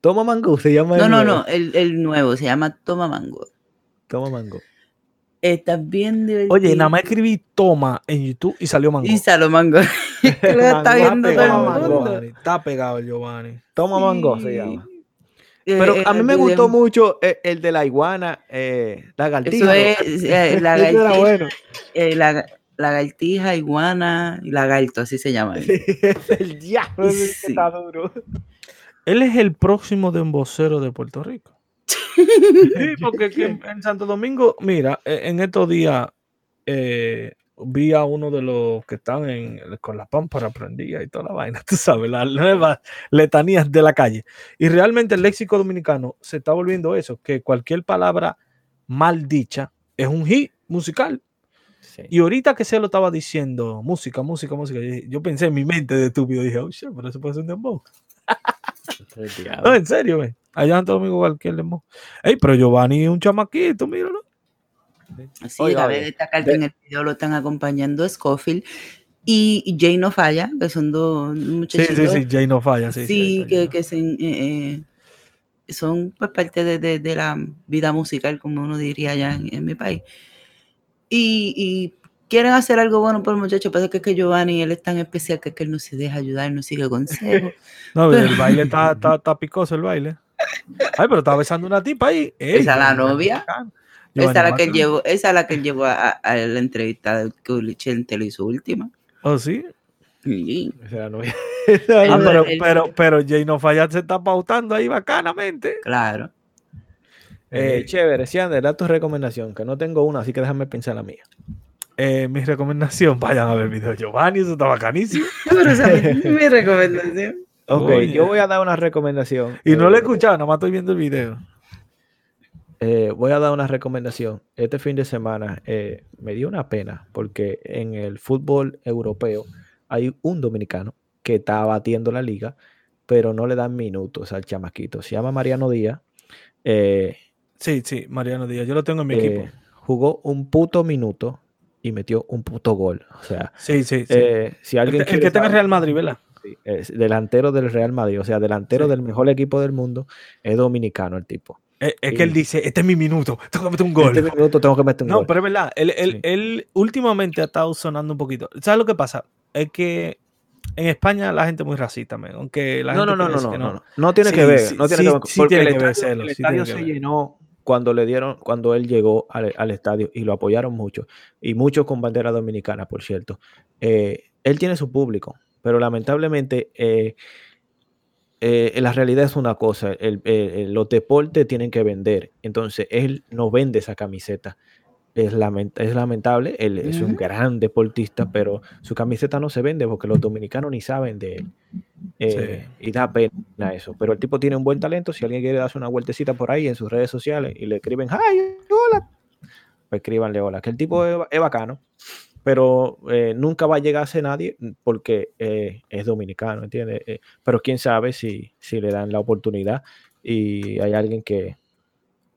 Toma Mango, se llama. No, no, no, el, el, nuevo se llama Toma Mango. Toma Mango. Está bien divertido. Oye, nada más escribí Toma en YouTube y salió Mango. Y salió Mango. Lo está viendo todo el Está pegado el Giovanni. Toma Mango se llama. Pero eh, a mí me gustó mucho eh, el de la iguana, eh, la galtija. Eso es, la galtija, bueno. la, galtija, iguana y lagarto, así se llama. es el diablo, está duro. Él es el próximo de un vocero de Puerto Rico. sí, porque en, Santo Domingo, mira, en estos días vi a uno de los que están en, con la pámpara prendida y toda la vaina, tú sabes, las nuevas letanías de la calle. Y realmente el léxico dominicano se está volviendo eso, que cualquier palabra mal dicha es un hit musical. Y ahorita que se lo estaba diciendo, música, música, música, yo pensé en mi mente de estúpido, dije, oh, shit, pero eso puede ser un dembow. no, en serio, Allá en todo Domingo cualquier dembow. Ey, pero Giovanni es un chamaquito, míralo. Sí, cabe destacar que en el video lo están acompañando Scofield y Jay No Falla, que son dos muchachitos. Sí, sí, sí, Jay No Falla, sí. Sí, que, que eh, eh, son pues parte de, de, la vida musical, como uno diría allá en, mi país. Y, y, quieren hacer algo bueno por el muchacho, pero es que, es que Giovanni, él es tan especial que, es que él no se deja ayudar, no sigue consejos. no, el baile está, está, está, picoso, el baile. Ay, pero estaba besando una tipa ahí. Esa es la novia. Esa es la que llevó, esa es la que llevó a, la entrevista de Chente y su última. ¿Oh, sí? Sí. Esa no ah, pero, pero, pero Jay no falla se está pautando ahí bacanamente. Claro. Eh, eh chévere, Siander, da tu recomendación, que no tengo una, así que déjame pensar la mía. Eh, mi recomendación, vayan a ver el video Giovanni, eso está bacanísimo. pero esa es mi recomendación. Ok, yo voy a dar una recomendación. Y no lo he escuchado, nada más estoy viendo el video. Eh, voy a dar una recomendación. Este fin de semana eh, me dio una pena porque en el fútbol europeo hay un dominicano que está batiendo la liga, pero no le dan minutos al chamaquito. Se llama Mariano Díaz. Eh, sí, sí, Mariano Díaz. Yo lo tengo en mi equipo. Jugó un puto minuto y metió un puto gol. O sea, sí, sí, si alguien el, que está en Real Madrid, ¿verdad? delantero del Real Madrid, o sea, delantero del mejor equipo del mundo, es dominicano el tipo. Es, que él dice, este es mi minuto, tengo que meter un gol. Este minuto tengo que meter un no, gol. No, pero es verdad, él, él, él, últimamente ha estado sonando un poquito. ¿Sabes lo que pasa? Es que en España la gente es muy racista, man, aunque la No, no, gente no, no, no, que no, no. No tiene que ver, no tiene sí, que ver. porque tiene el que ver, estadio, el estadio se llenó cuando le dieron, cuando él llegó al, al estadio y lo apoyaron mucho, y muchos con bandera dominicana, por cierto. Eh, él tiene su público, pero lamentablemente eh, eh, la realidad es una cosa, el- eh, los deportes tienen que vender, entonces él no vende esa camiseta. Es, lament- es lamentable, él es un gran deportista, pero su camiseta no se vende porque los dominicanos ni saben de él. Eh, Y da pena eso. Pero el tipo tiene un buen talento. Si alguien quiere darse una vueltecita por ahí en sus redes sociales y le escriben, ¡ay, hola! Pues escríbanle hola. Que el tipo es, es bacano, pero eh, nunca va a llegarse nadie porque eh, es dominicano, ¿entiendes? Eh, pero quién sabe si, si le dan la oportunidad y hay alguien que,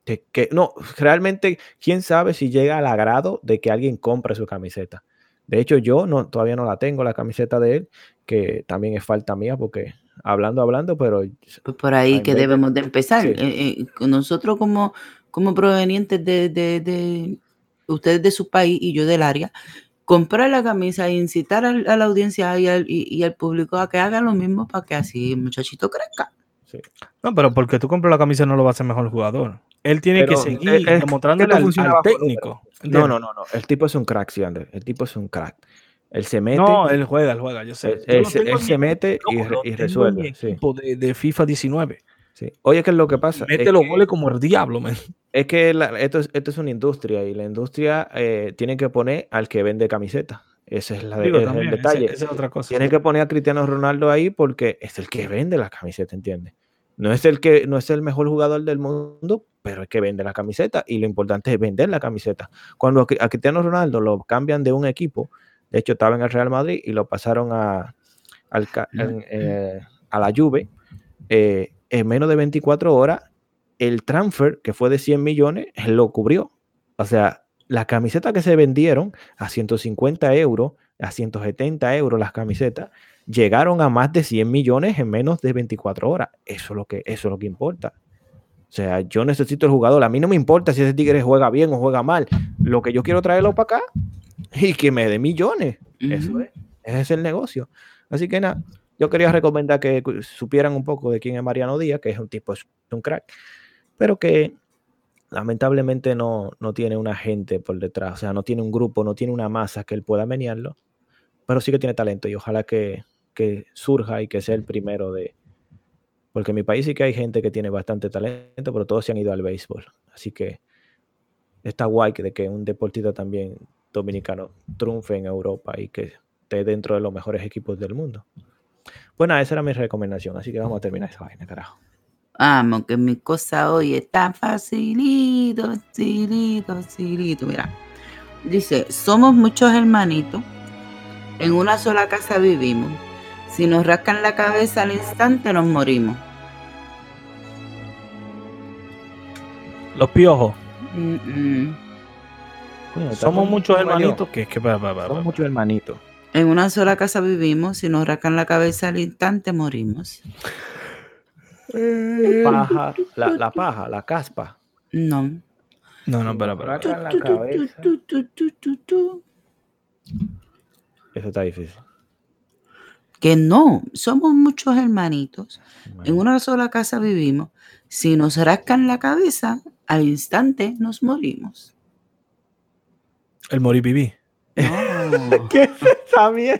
que, que- no, realmente, quién sabe si llega al agrado de que alguien compre su camiseta. De hecho, yo no, todavía no la tengo, la camiseta de él, que también es falta mía, porque hablando, hablando, pero Pues por ahí que debemos de empezar. Sí. Eh, eh, nosotros como, como provenientes de, de, de- ustedes de su país y yo del área, comprar la camisa e incitar al- a la audiencia y al, y, y al público a que hagan lo mismo para que así el muchachito crezca. sí. No, pero porque tú compras la camisa no lo va a hacer mejor jugador. Él tiene Pero, que eh, seguir es que demostrándole esto al, funciona al bajo técnico. No, no, no, no. El tipo es un crack, sí, Andrés. El tipo es un crack. Él se mete, No, él juega, él juega, yo sé. él, Yo él se, él mete y, resuelve. sí, de, de FIFA 19. Sí. Oye, ¿qué es lo que pasa? Mete es los que- goles como el diablo, man. Es que la- esto, es, esto es una industria y la industria eh, tiene que poner al que vende camiseta. Ese es, la, Digo, ese es también, el detalle. esa es otra cosa. Tiene que poner a Cristiano Ronaldo ahí porque es el que vende la camiseta, ¿entiendes? No es el que no es el mejor jugador del mundo, pero es que vende la camiseta y lo importante es vender la camiseta. Cuando a Cri- a Cristiano Ronaldo lo cambian de un equipo, de hecho estaba en el Real Madrid y lo pasaron a, al ca- en, eh, a la Juve, eh, en menos de 24 horas, el transfer que fue de 100 millones, lo cubrió. O sea, las camisetas que se vendieron a 150 euros, a 170 euros las camisetas, llegaron a más de 100 millones en menos de 24 horas. Eso es lo que, eso es lo que importa. O sea, yo necesito el jugador. A mí no me importa si ese tigre juega bien o juega mal. Lo que yo quiero traerlo para acá y que me dé millones. Eso es. Ese es el negocio. Así que nada, yo quería recomendar que supieran un poco de quién es Mariano Díaz, que es un tipo, es un crack, pero que lamentablemente no, no tiene una gente por detrás, o sea, no tiene un grupo, no tiene una masa que él pueda menearlo, pero sí que tiene talento y ojalá que, que surja y que sea el primero de... Porque en mi país sí que hay gente que tiene bastante talento, pero todos se han ido al béisbol. Así que está guay que de que un deportista también dominicano triunfe en Europa y que esté dentro de los mejores equipos del mundo. Bueno, esa era mi recomendación, así que vamos a terminar esa vaina, carajo. Vamos, que mi cosa hoy está facilito, facilito, facilito. Mira, dice, somos muchos hermanitos, en una sola casa vivimos. Si nos rascan la cabeza al instante nos morimos. Los piojos. Mm, mm. Somos muchos hermanitos. que que pa- pa- pa- Somos muchos hermanitos. En una sola casa vivimos, si nos rascan la cabeza al instante morimos. Paja, la, la paja, la caspa. No. No, no, espera. espera. Rascan la cabeza. Eso está difícil. Que no, somos muchos hermanitos. En una sola casa vivimos. Si nos rascan la cabeza, al instante nos morimos. El Moripipí. No. ¿Qué es esa mierda?